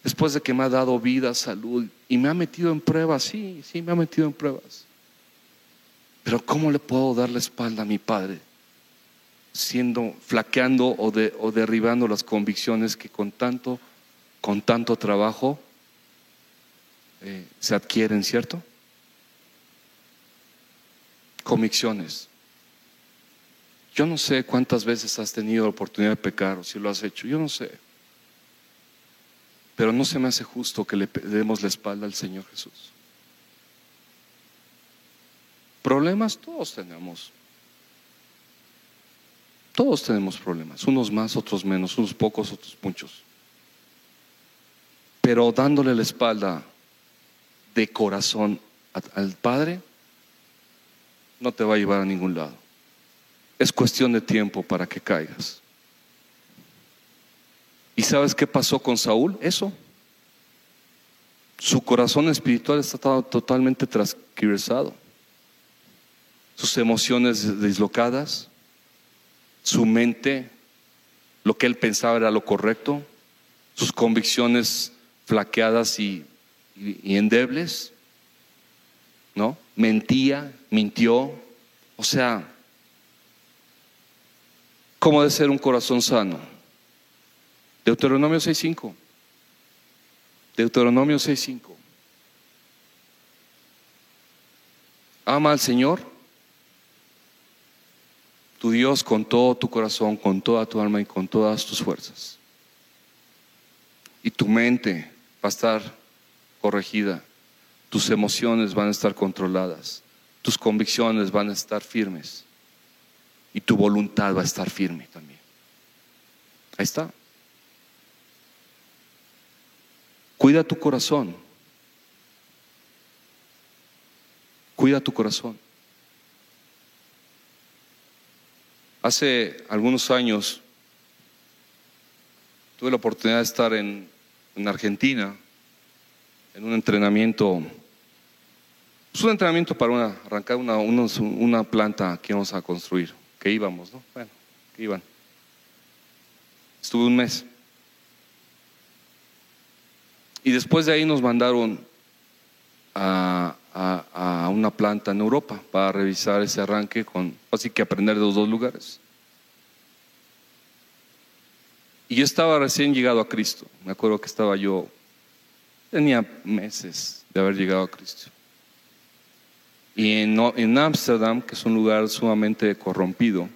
después de que me ha dado vida, salud y me ha metido en pruebas, sí, sí, me ha metido en pruebas. Pero ¿cómo le puedo dar la espalda a mi Padre? Siendo, flaqueando o, o derribando las convicciones que con tanto, con tanto trabajo eh, se adquieren, ¿cierto? Convicciones. Yo no sé cuántas veces has tenido la oportunidad de pecar o si lo has hecho, yo no sé. Pero no se me hace justo que le demos la espalda al Señor Jesús. Problemas todos tenemos. Todos tenemos problemas, unos más, otros menos, unos pocos, otros muchos. Pero dándole la espalda de corazón al Padre, no te va a llevar a ningún lado. Es cuestión de tiempo para que caigas. ¿Y sabes qué pasó con Saúl? Eso. Su corazón espiritual está totalmente transgiversado. Sus emociones dislocadas, su mente, lo que él pensaba era lo correcto, sus convicciones flaqueadas y, y endebles, ¿no? Mentía, mintió, o sea, cómo de ser un corazón sano. Deuteronomio 6.5. Deuteronomio 6.5. Ama al Señor, tu Dios, con todo tu corazón, con toda tu alma y con todas tus fuerzas. Y tu mente va a estar corregida, tus emociones van a estar controladas, tus convicciones van a estar firmes y tu voluntad va a estar firme también. Ahí está. Cuida tu corazón. Cuida tu corazón. Hace algunos años tuve la oportunidad de estar en, Argentina en un entrenamiento, es un entrenamiento para arrancar una, una planta que íbamos a construir, que íbamos, ¿no? Bueno, que iban. Estuve un mes. Y después de ahí nos mandaron a, una planta en Europa para revisar ese arranque con, así que aprender de los dos lugares. Y yo estaba recién llegado a Cristo. Me acuerdo que estaba yo, tenía meses de haber llegado a Cristo. Y en Ámsterdam, que es un lugar sumamente corrompido,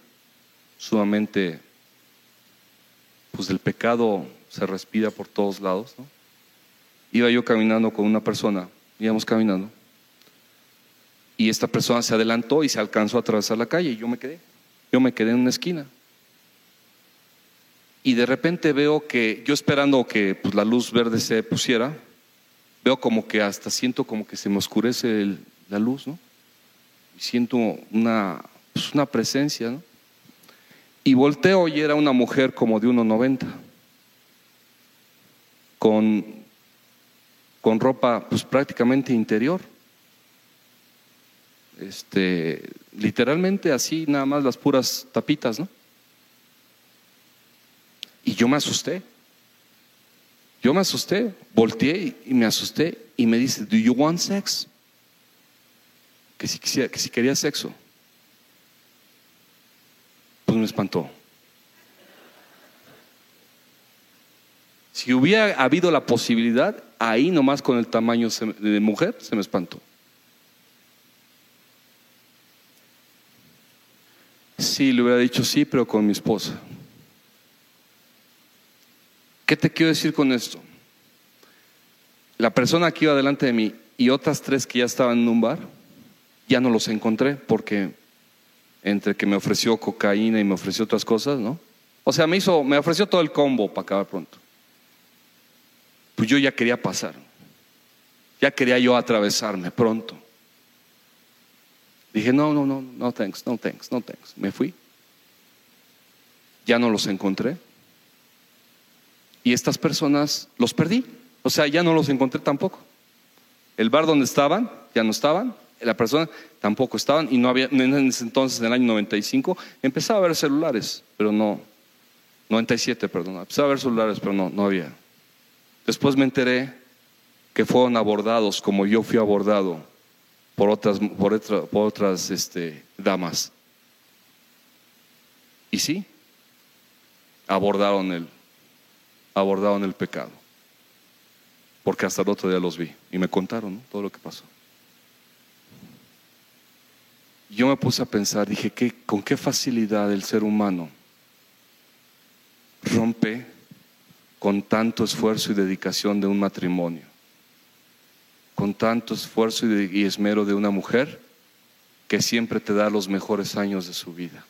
sumamente, pues el pecado se respira por todos lados. Iba yo caminando con una persona, íbamos caminando, y esta persona se adelantó y se alcanzó a atravesar la calle y yo me quedé. Yo me quedé en una esquina. Y de repente veo que, yo esperando que pues, la luz verde se pusiera, veo como que hasta siento como que se me oscurece la luz, ¿no? Y siento una, pues, una presencia, ¿no? Y volteo y era una mujer como de 1,90, con con ropa pues prácticamente interior. Este, literalmente así, nada más las puras tapitas, ¿no? Y yo me asusté. Yo me asusté, volteé y me asusté y me dice, "Do you want sex?" Que si, que si quería sexo. Pues me espantó. Si hubiera habido la posibilidad, ahí nomás con el tamaño de mujer se me espantó. Sí, le hubiera dicho sí, pero con mi esposa. ¿Qué te quiero decir con esto? La persona que iba delante de mí y otras tres que ya estaban en un bar, ya no los encontré porque entre que me ofreció cocaína y me ofreció otras cosas, ¿no? O sea, me hizo, me ofreció todo el combo para acabar pronto pues yo ya quería pasar. Ya quería yo atravesarme pronto. Dije, no, no, no, no thanks, no thanks, no thanks. Me fui. Ya no los encontré. Y estas personas los perdí. O sea, ya no los encontré tampoco. El bar donde estaban, ya no estaban. La persona tampoco estaban. Y no había, en ese entonces, en el año 95, empezaba a haber celulares, pero no. 97, perdón. Empezaba a haber celulares, pero no, no había. Después me enteré que fueron abordados como yo fui abordado por otras, por otras este, damas. Y sí, abordaron el, abordaron el pecado. Porque hasta el otro día los vi y me contaron todo lo que pasó. Yo me puse a pensar, dije, ¿qué, ¿con qué facilidad el ser humano rompe con tanto esfuerzo y dedicación de un matrimonio, con tanto esfuerzo y, esmero de una mujer que siempre te da los mejores años de su vida.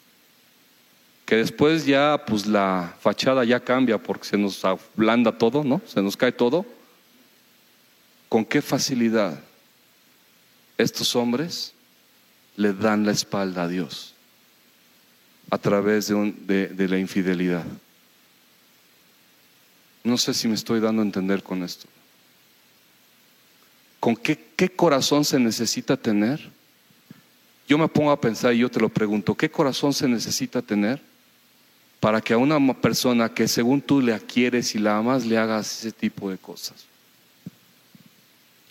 Que después ya, pues la fachada ya cambia porque se nos ablanda todo, ¿no? Se nos cae todo. ¿Con qué facilidad estos hombres le dan la espalda a Dios a través de la infidelidad? No sé si me estoy dando a entender con esto. ¿Con qué, corazón se necesita tener? Yo me pongo a pensar y yo te lo pregunto, ¿qué corazón se necesita tener para que a una persona que según tú le quieres y la amas le hagas ese tipo de cosas.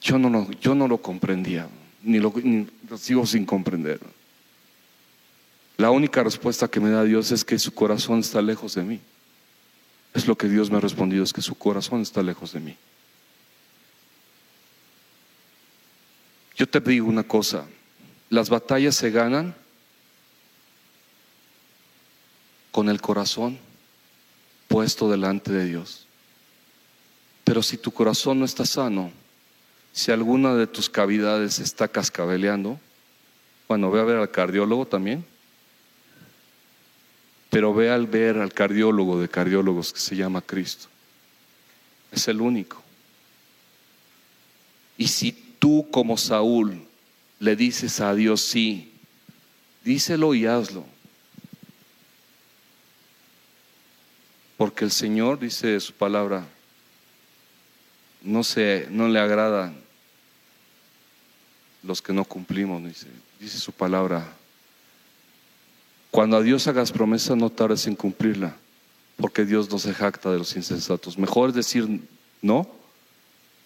Yo no lo, yo no lo comprendía, ni lo, ni lo sigo sin comprender. La única respuesta que me da Dios es que su corazón está lejos de mí. Es lo que Dios me ha respondido, es que su corazón está lejos de mí. Yo te digo una cosa, las batallas se ganan con el corazón puesto delante de Dios. Pero si tu corazón no está sano, si alguna de tus cavidades está cascabeleando, bueno, ve a ver al cardiólogo también. Pero ve al ver al cardiólogo de cardiólogos que se llama Cristo. Es el único. Y si tú como Saúl le dices a Dios sí, díselo y hazlo. Porque el Señor dice su palabra, no, se, no le agradan los que no cumplimos, dice, su palabra. Cuando a Dios hagas promesa, no tardes en cumplirla, porque Dios no se jacta de los insensatos. Mejor es decir no,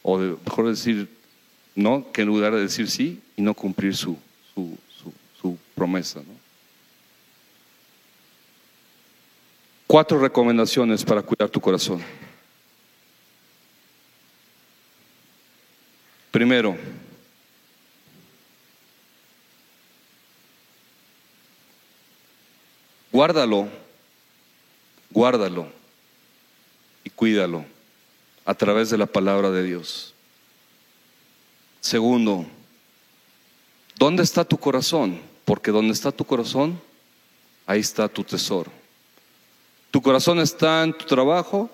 o mejor decir no, que en lugar de decir sí y no cumplir su, su, su, promesa. Cuatro recomendaciones para cuidar tu corazón. Primero, guárdalo, guárdalo y cuídalo a través de la palabra de Dios. Segundo, ¿dónde está tu corazón? Porque donde está tu corazón, ahí está tu tesoro. Tu corazón está en tu trabajo,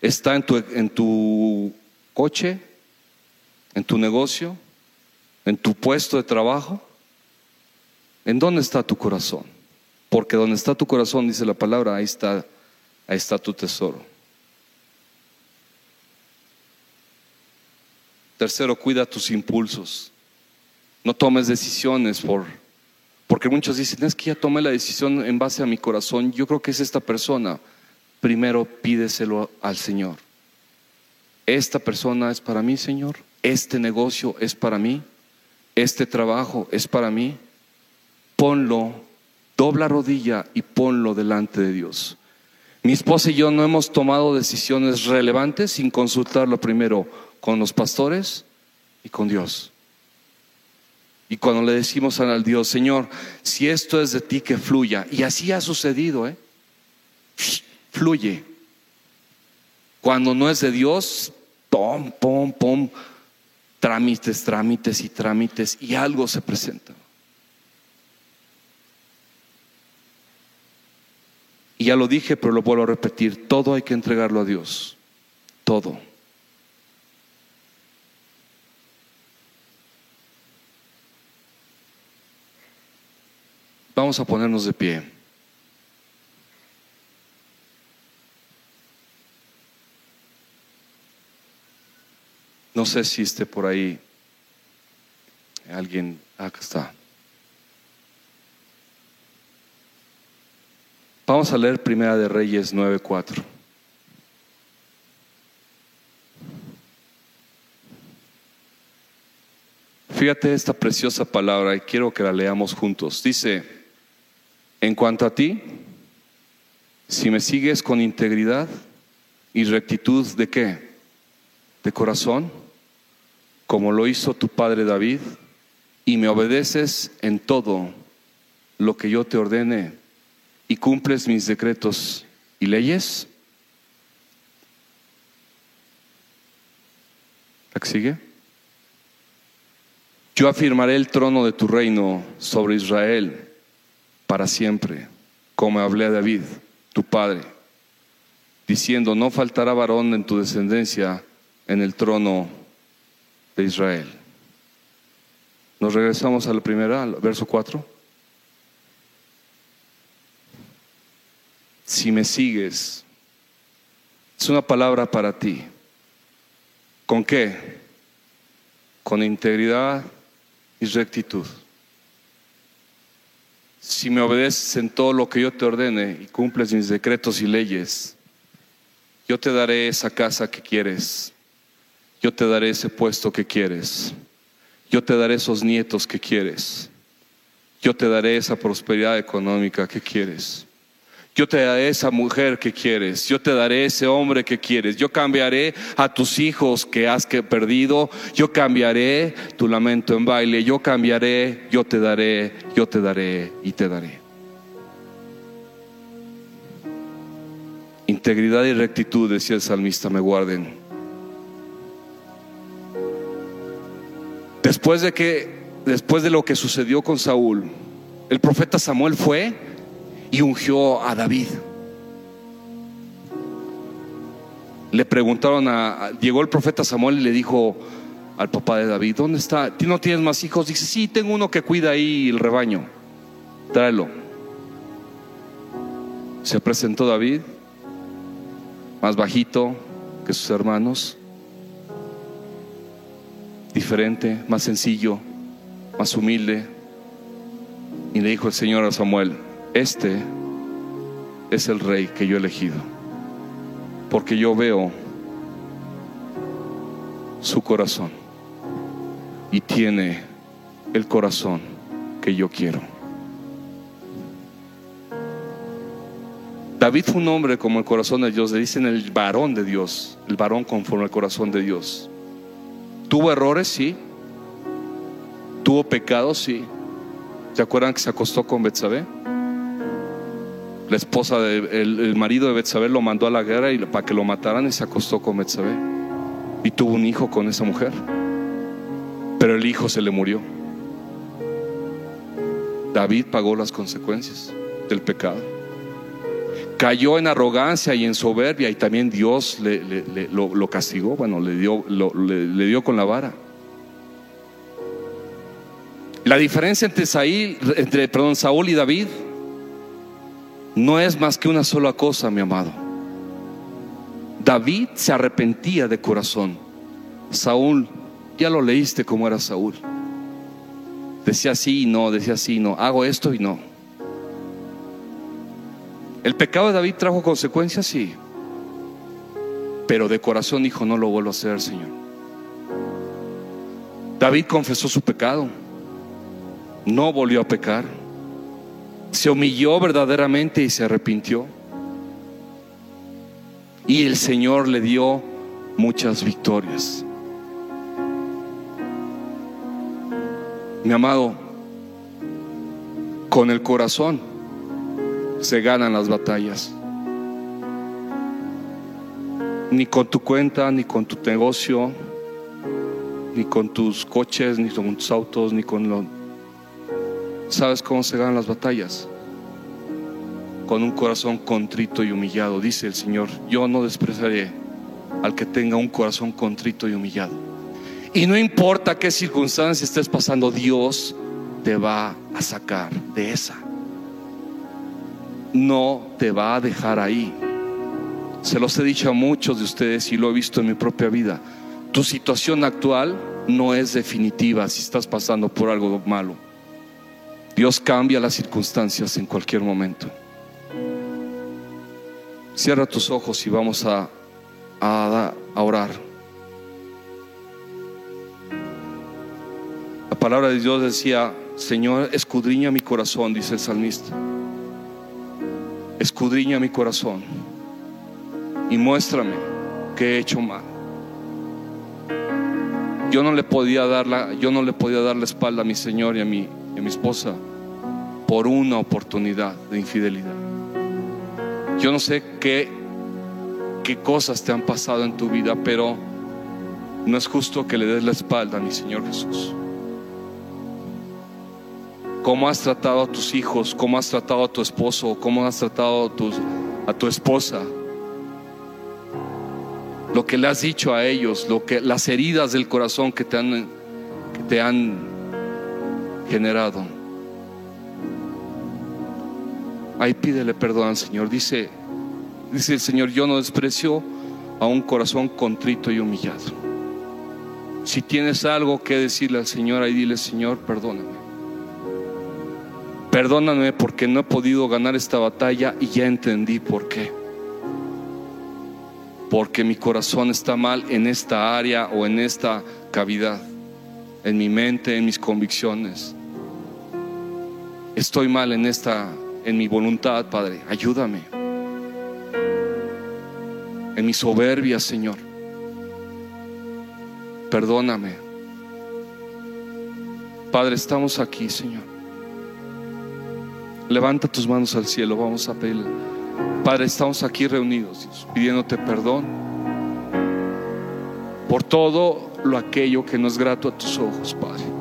está en tu, en tu coche, en tu negocio, en tu puesto de trabajo. ¿En dónde está tu corazón? Porque donde está tu corazón, dice la palabra, ahí está, ahí está tu tesoro. Tercero, cuida tus impulsos. No tomes decisiones por, porque muchos dicen, es que ya tomé la decisión en base a mi corazón. Yo creo que es esta persona. Primero pídeselo al Señor. Esta persona es para mí, Señor. Este negocio es para mí. Este trabajo es para mí. Ponlo, dobla rodilla y ponlo delante de Dios. Mi esposa y yo no hemos tomado decisiones relevantes sin consultarlo primero con los pastores y con Dios. Y cuando le decimos al Dios, Señor, si esto es de ti, que fluya. Y así ha sucedido, ¿eh? Fluye. Cuando no es de Dios, pom, pom, pom, trámites, trámites y trámites, y algo se presenta. Y ya lo dije, pero lo vuelvo a repetir, todo hay que entregarlo a Dios. Todo. Vamos a ponernos de pie. No sé si esté por ahí alguien. Acá está. Vamos a leer Primera de Reyes 9:4. Fíjate esta preciosa palabra y quiero que la leamos juntos. Dice, en cuanto a ti, si me sigues con integridad y rectitud de qué? De corazón, como lo hizo tu padre David, y me obedeces en todo lo que yo te ordene y cumples mis decretos y leyes. ¿La que sigue? Yo afirmaré el trono de tu reino sobre Israel para siempre, como hablé a David, tu padre, diciendo, no faltará varón en tu descendencia en el trono de Israel. Nos regresamos a la primera, al verso 4. Si me sigues, es una palabra para ti. ¿Con qué? Con integridad y rectitud si me obedeces en todo lo que yo te ordene y cumples mis decretos y leyes, yo te daré esa casa que quieres, yo te daré ese puesto que quieres, yo te daré esos nietos que quieres, yo te daré esa prosperidad económica que quieres, Yo te daré esa mujer que quieres, yo te daré ese hombre que quieres, yo cambiaré a tus hijos que has perdido, yo cambiaré tu lamento en baile, yo cambiaré, yo te daré, yo te daré y te daré. Integridad y rectitud, decía el salmista, me guarden. Después de que, después de lo que sucedió con Saúl, el profeta Samuel fue y ungió a David. Le preguntaron a, llegó el profeta Samuel y le dijo al papá de David, ¿dónde está? ¿Tú no tienes más hijos? Dice, sí, tengo uno que cuida ahí el rebaño. Tráelo. Se presentó David, más bajito que sus hermanos, diferente, más sencillo, más humilde. Y le dijo el Señor a Samuel, este es el rey que yo he elegido, porque yo veo su corazón y tiene el corazón que yo quiero. David fue un hombre como el corazón de Dios, le dicen el varón de Dios, el varón conforme al corazón de Dios. ¿Tuvo errores? Sí. ¿Tuvo pecados? Sí. ¿Se acuerdan que se acostó con Betsabé? La esposa, de, el, marido de Betsabé lo mandó a la guerra y, para que lo mataran y se acostó con Betsabé. Y tuvo un hijo con esa mujer. Pero el hijo se le murió. David pagó las consecuencias del pecado cayó en arrogancia y en soberbia y también Dios lo, castigó, bueno, le dio, le, dio con la vara. La diferencia entre, entre perdón, Saúl y David no es más que una sola cosa, mi amado. David se arrepentía de corazón. Saúl, ya lo leíste como era Saúl. Decía sí y no, decía sí y no, hago esto y no. El pecado de David trajo consecuencias, sí. Pero de corazón dijo, no lo vuelvo a hacer, Señor. David confesó su pecado. No volvió a pecar. Se humilló verdaderamente y se arrepintió. Y el Señor le dio muchas victorias. Mi amado, con el corazón se ganan las batallas. Ni con tu cuenta, ni con tu negocio, ni con tus coches, ni con tus autos, ni con lo... ¿Sabes cómo se ganan las batallas? Con un corazón contrito y humillado, dice el Señor. Yo no despreciaré al que tenga un corazón contrito y humillado. Y no importa qué circunstancia estés pasando, Dios te va a sacar de esa no te va a dejar ahí. Se los he dicho a muchos de ustedes y lo he visto en mi propia vida. Tu situación actual no es definitiva si estás pasando por algo malo. Dios cambia las circunstancias en cualquier momento. Cierra tus ojos y vamos a, orar. La palabra de Dios decía, Señor, escudriña mi corazón, dice el salmista escudriña mi corazón y muéstrame que he hecho mal. Yo no le podía dar la, yo no le podía dar la espalda a mi Señor y a mi, a mi esposa por una oportunidad de infidelidad. Yo no sé qué, qué cosas te han pasado en tu vida, pero no es justo que le des la espalda a mi Señor Jesús cómo has tratado a tus hijos, cómo has tratado a tu esposo, cómo has tratado a tu, esposa. Lo que le has dicho a ellos, lo que, las heridas del corazón que te han, que te han generado. Ahí pídele perdón, Señor. Dice, dice el Señor, yo no desprecio a un corazón contrito y humillado. Si tienes algo que decirle al Señor, ahí dile, Señor, perdóname. Perdóname porque no he podido ganar esta batalla y ya entendí por qué. Porque mi corazón está mal en esta área o en esta cavidad, en mi mente, en mis convicciones. Estoy mal en esta en mi voluntad, Padre. Ayúdame. En mi soberbia, Señor. Perdóname. Padre, estamos aquí, Señor. Levanta tus manos al cielo, vamos a pedir. Padre, estamos aquí reunidos, pidiéndote perdón por todo lo aquello que no es grato a tus ojos, Padre.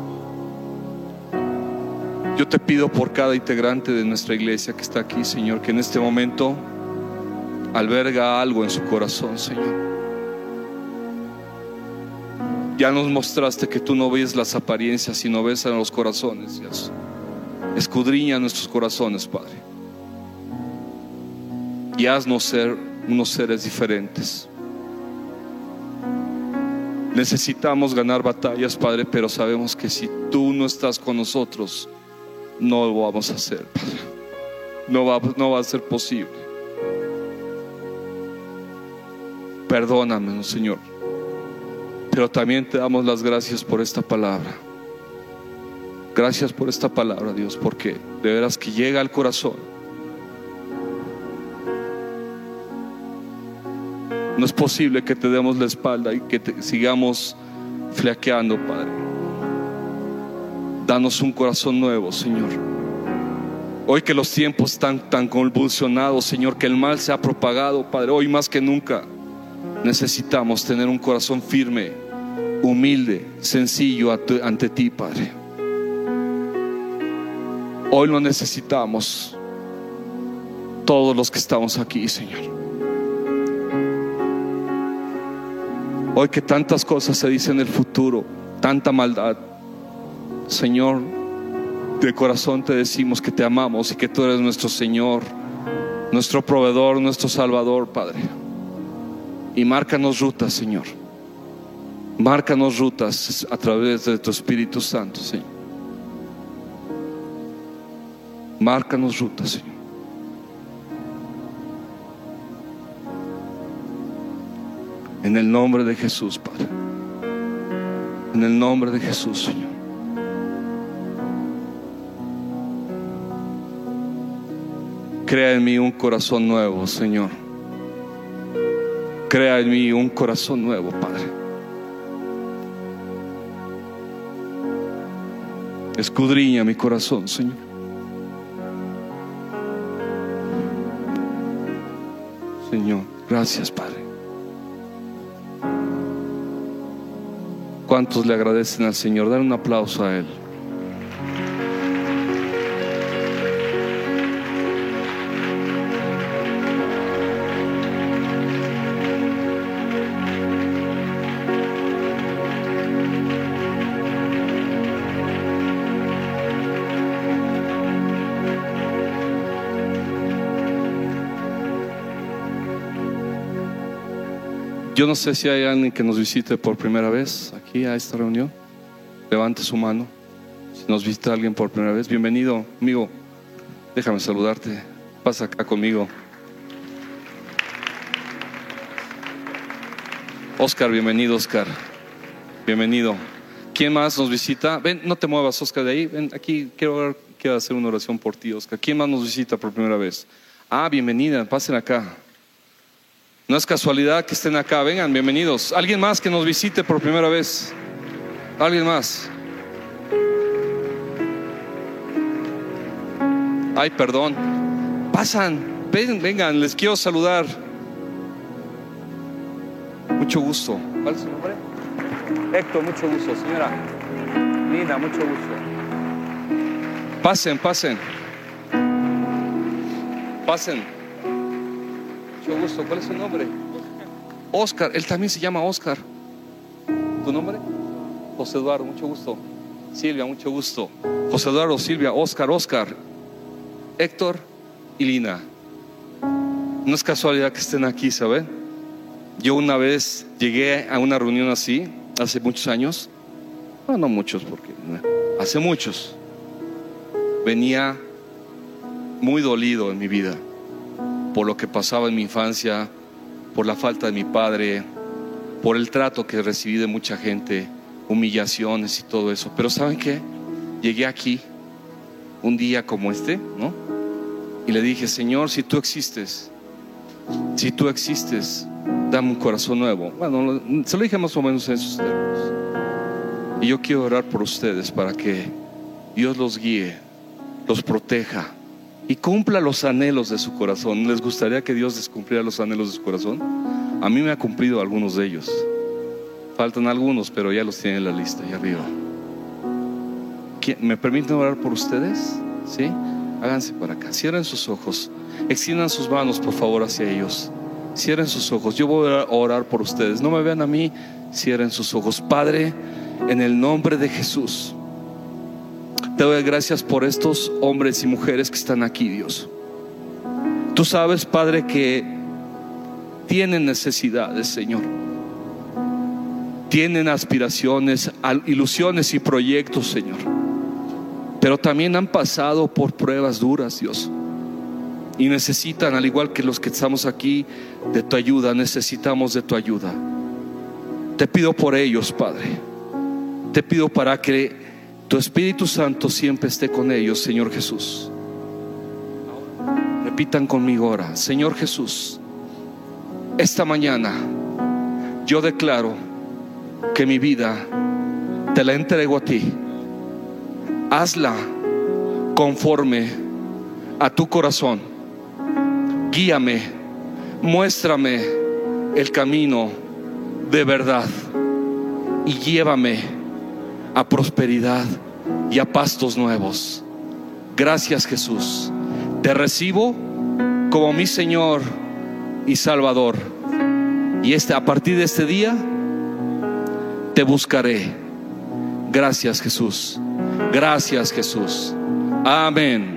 Yo te pido por cada integrante de nuestra iglesia que está aquí, Señor, que en este momento alberga algo en su corazón, Señor. Ya nos mostraste que tú no ves las apariencias, sino ves en los corazones. Escudriña nuestros corazones, Padre. Y haznos ser unos seres diferentes. Necesitamos ganar batallas, Padre, pero sabemos que si tú no estás con nosotros, no lo vamos a hacer, Padre. No va, no va a ser posible. Perdóname, Señor. Pero también te damos las gracias por esta palabra. Gracias por esta palabra, Dios, porque de veras que llega al corazón. No es posible que te demos la espalda y que te sigamos flaqueando, Padre. Danos un corazón nuevo, Señor. Hoy que los tiempos están tan convulsionados, Señor, que el mal se ha propagado, Padre, hoy más que nunca necesitamos tener un corazón firme, humilde, sencillo ante ti, Padre. Hoy lo necesitamos todos los que estamos aquí, Señor. Hoy que tantas cosas se dicen en el futuro, tanta maldad, Señor, de corazón te decimos que te amamos y que tú eres nuestro Señor, nuestro proveedor, nuestro Salvador, Padre. Y márcanos rutas, Señor. Márcanos rutas a través de tu Espíritu Santo, Señor. Márcanos rutas, Señor. En el nombre de Jesús, Padre. En el nombre de Jesús, Señor. Crea en mí un corazón nuevo, Señor. Crea en mí un corazón nuevo, Padre. Escudriña mi corazón, Señor. Señor, gracias, Padre. ¿Cuántos le agradecen al Señor? Dar un aplauso a Él. Yo no sé si hay alguien que nos visite por primera vez aquí a esta reunión. Levante su mano. Si nos visita alguien por primera vez, bienvenido, amigo. Déjame saludarte. Pasa acá conmigo. Oscar, bienvenido, Oscar. Bienvenido. ¿Quién más nos visita? Ven, no te muevas, Oscar, de ahí. Ven, aquí quiero, quiero hacer una oración por ti, Oscar. ¿Quién más nos visita por primera vez? Ah, bienvenida, pasen acá. No es casualidad que estén acá. Vengan, bienvenidos. ¿Alguien más que nos visite por primera vez? ¿Alguien más? Ay, perdón. Pasan. vengan, les quiero saludar. Mucho gusto. ¿Cuál es su nombre? Héctor, mucho gusto. Señora Nina, mucho gusto. Pasen, pasen. Pasen. Mucho gusto. ¿Cuál es su nombre? Oscar. Él también se llama Oscar. ¿Tu nombre? José Eduardo, mucho gusto. Silvia, mucho gusto. José Eduardo, Silvia, Oscar, Oscar. Héctor y Lina. No es casualidad que estén aquí, ¿saben? Yo una vez llegué a una reunión así, hace muchos años. No, no muchos, porque hace muchos. Venía muy dolido en mi vida por lo que pasaba en mi infancia, por la falta de mi padre, por el trato que recibí de mucha gente, humillaciones y todo eso. Pero ¿saben qué? Llegué aquí un día como este, ¿no? Y le dije, Señor, si tú existes, si tú existes, dame un corazón nuevo. Bueno, se lo dije más o menos en esos términos. Y yo quiero orar por ustedes para que Dios los guíe, los proteja y cumpla los anhelos de su corazón. ¿Les gustaría que Dios les cumpliera los anhelos de su corazón? A mí me ha cumplido algunos de ellos. Faltan algunos, pero ya los tienen en la lista, allá arriba. ¿Me permiten orar por ustedes? ¿Sí? Háganse para acá. Cierren sus ojos. Extiendan sus manos, por favor, hacia ellos. Cierren sus ojos. Yo voy a orar por ustedes. No me vean a mí. Cierren sus ojos. Padre, en el nombre de Jesús, te doy gracias por estos hombres y mujeres que están aquí, Dios. Tú sabes, Padre, que tienen necesidades, Señor. Tienen aspiraciones, ilusiones y proyectos, Señor. Pero también han pasado por pruebas duras, Dios. Y necesitan, al igual que los que estamos aquí, de tu ayuda. Necesitamos de tu ayuda. Te pido por ellos, Padre. Te pido para que tu Espíritu Santo siempre esté con ellos, Señor Jesús. Repitan conmigo ahora, Señor Jesús, esta mañana yo declaro que mi vida te la entrego a ti. Hazla conforme a tu corazón. Guíame, muéstrame el camino de verdad y llévame a prosperidad y a pastos nuevos. Gracias Jesús. Te recibo como mi Señor y Salvador. Y este, a partir de este día te buscaré. Gracias Jesús. Gracias Jesús. Amén.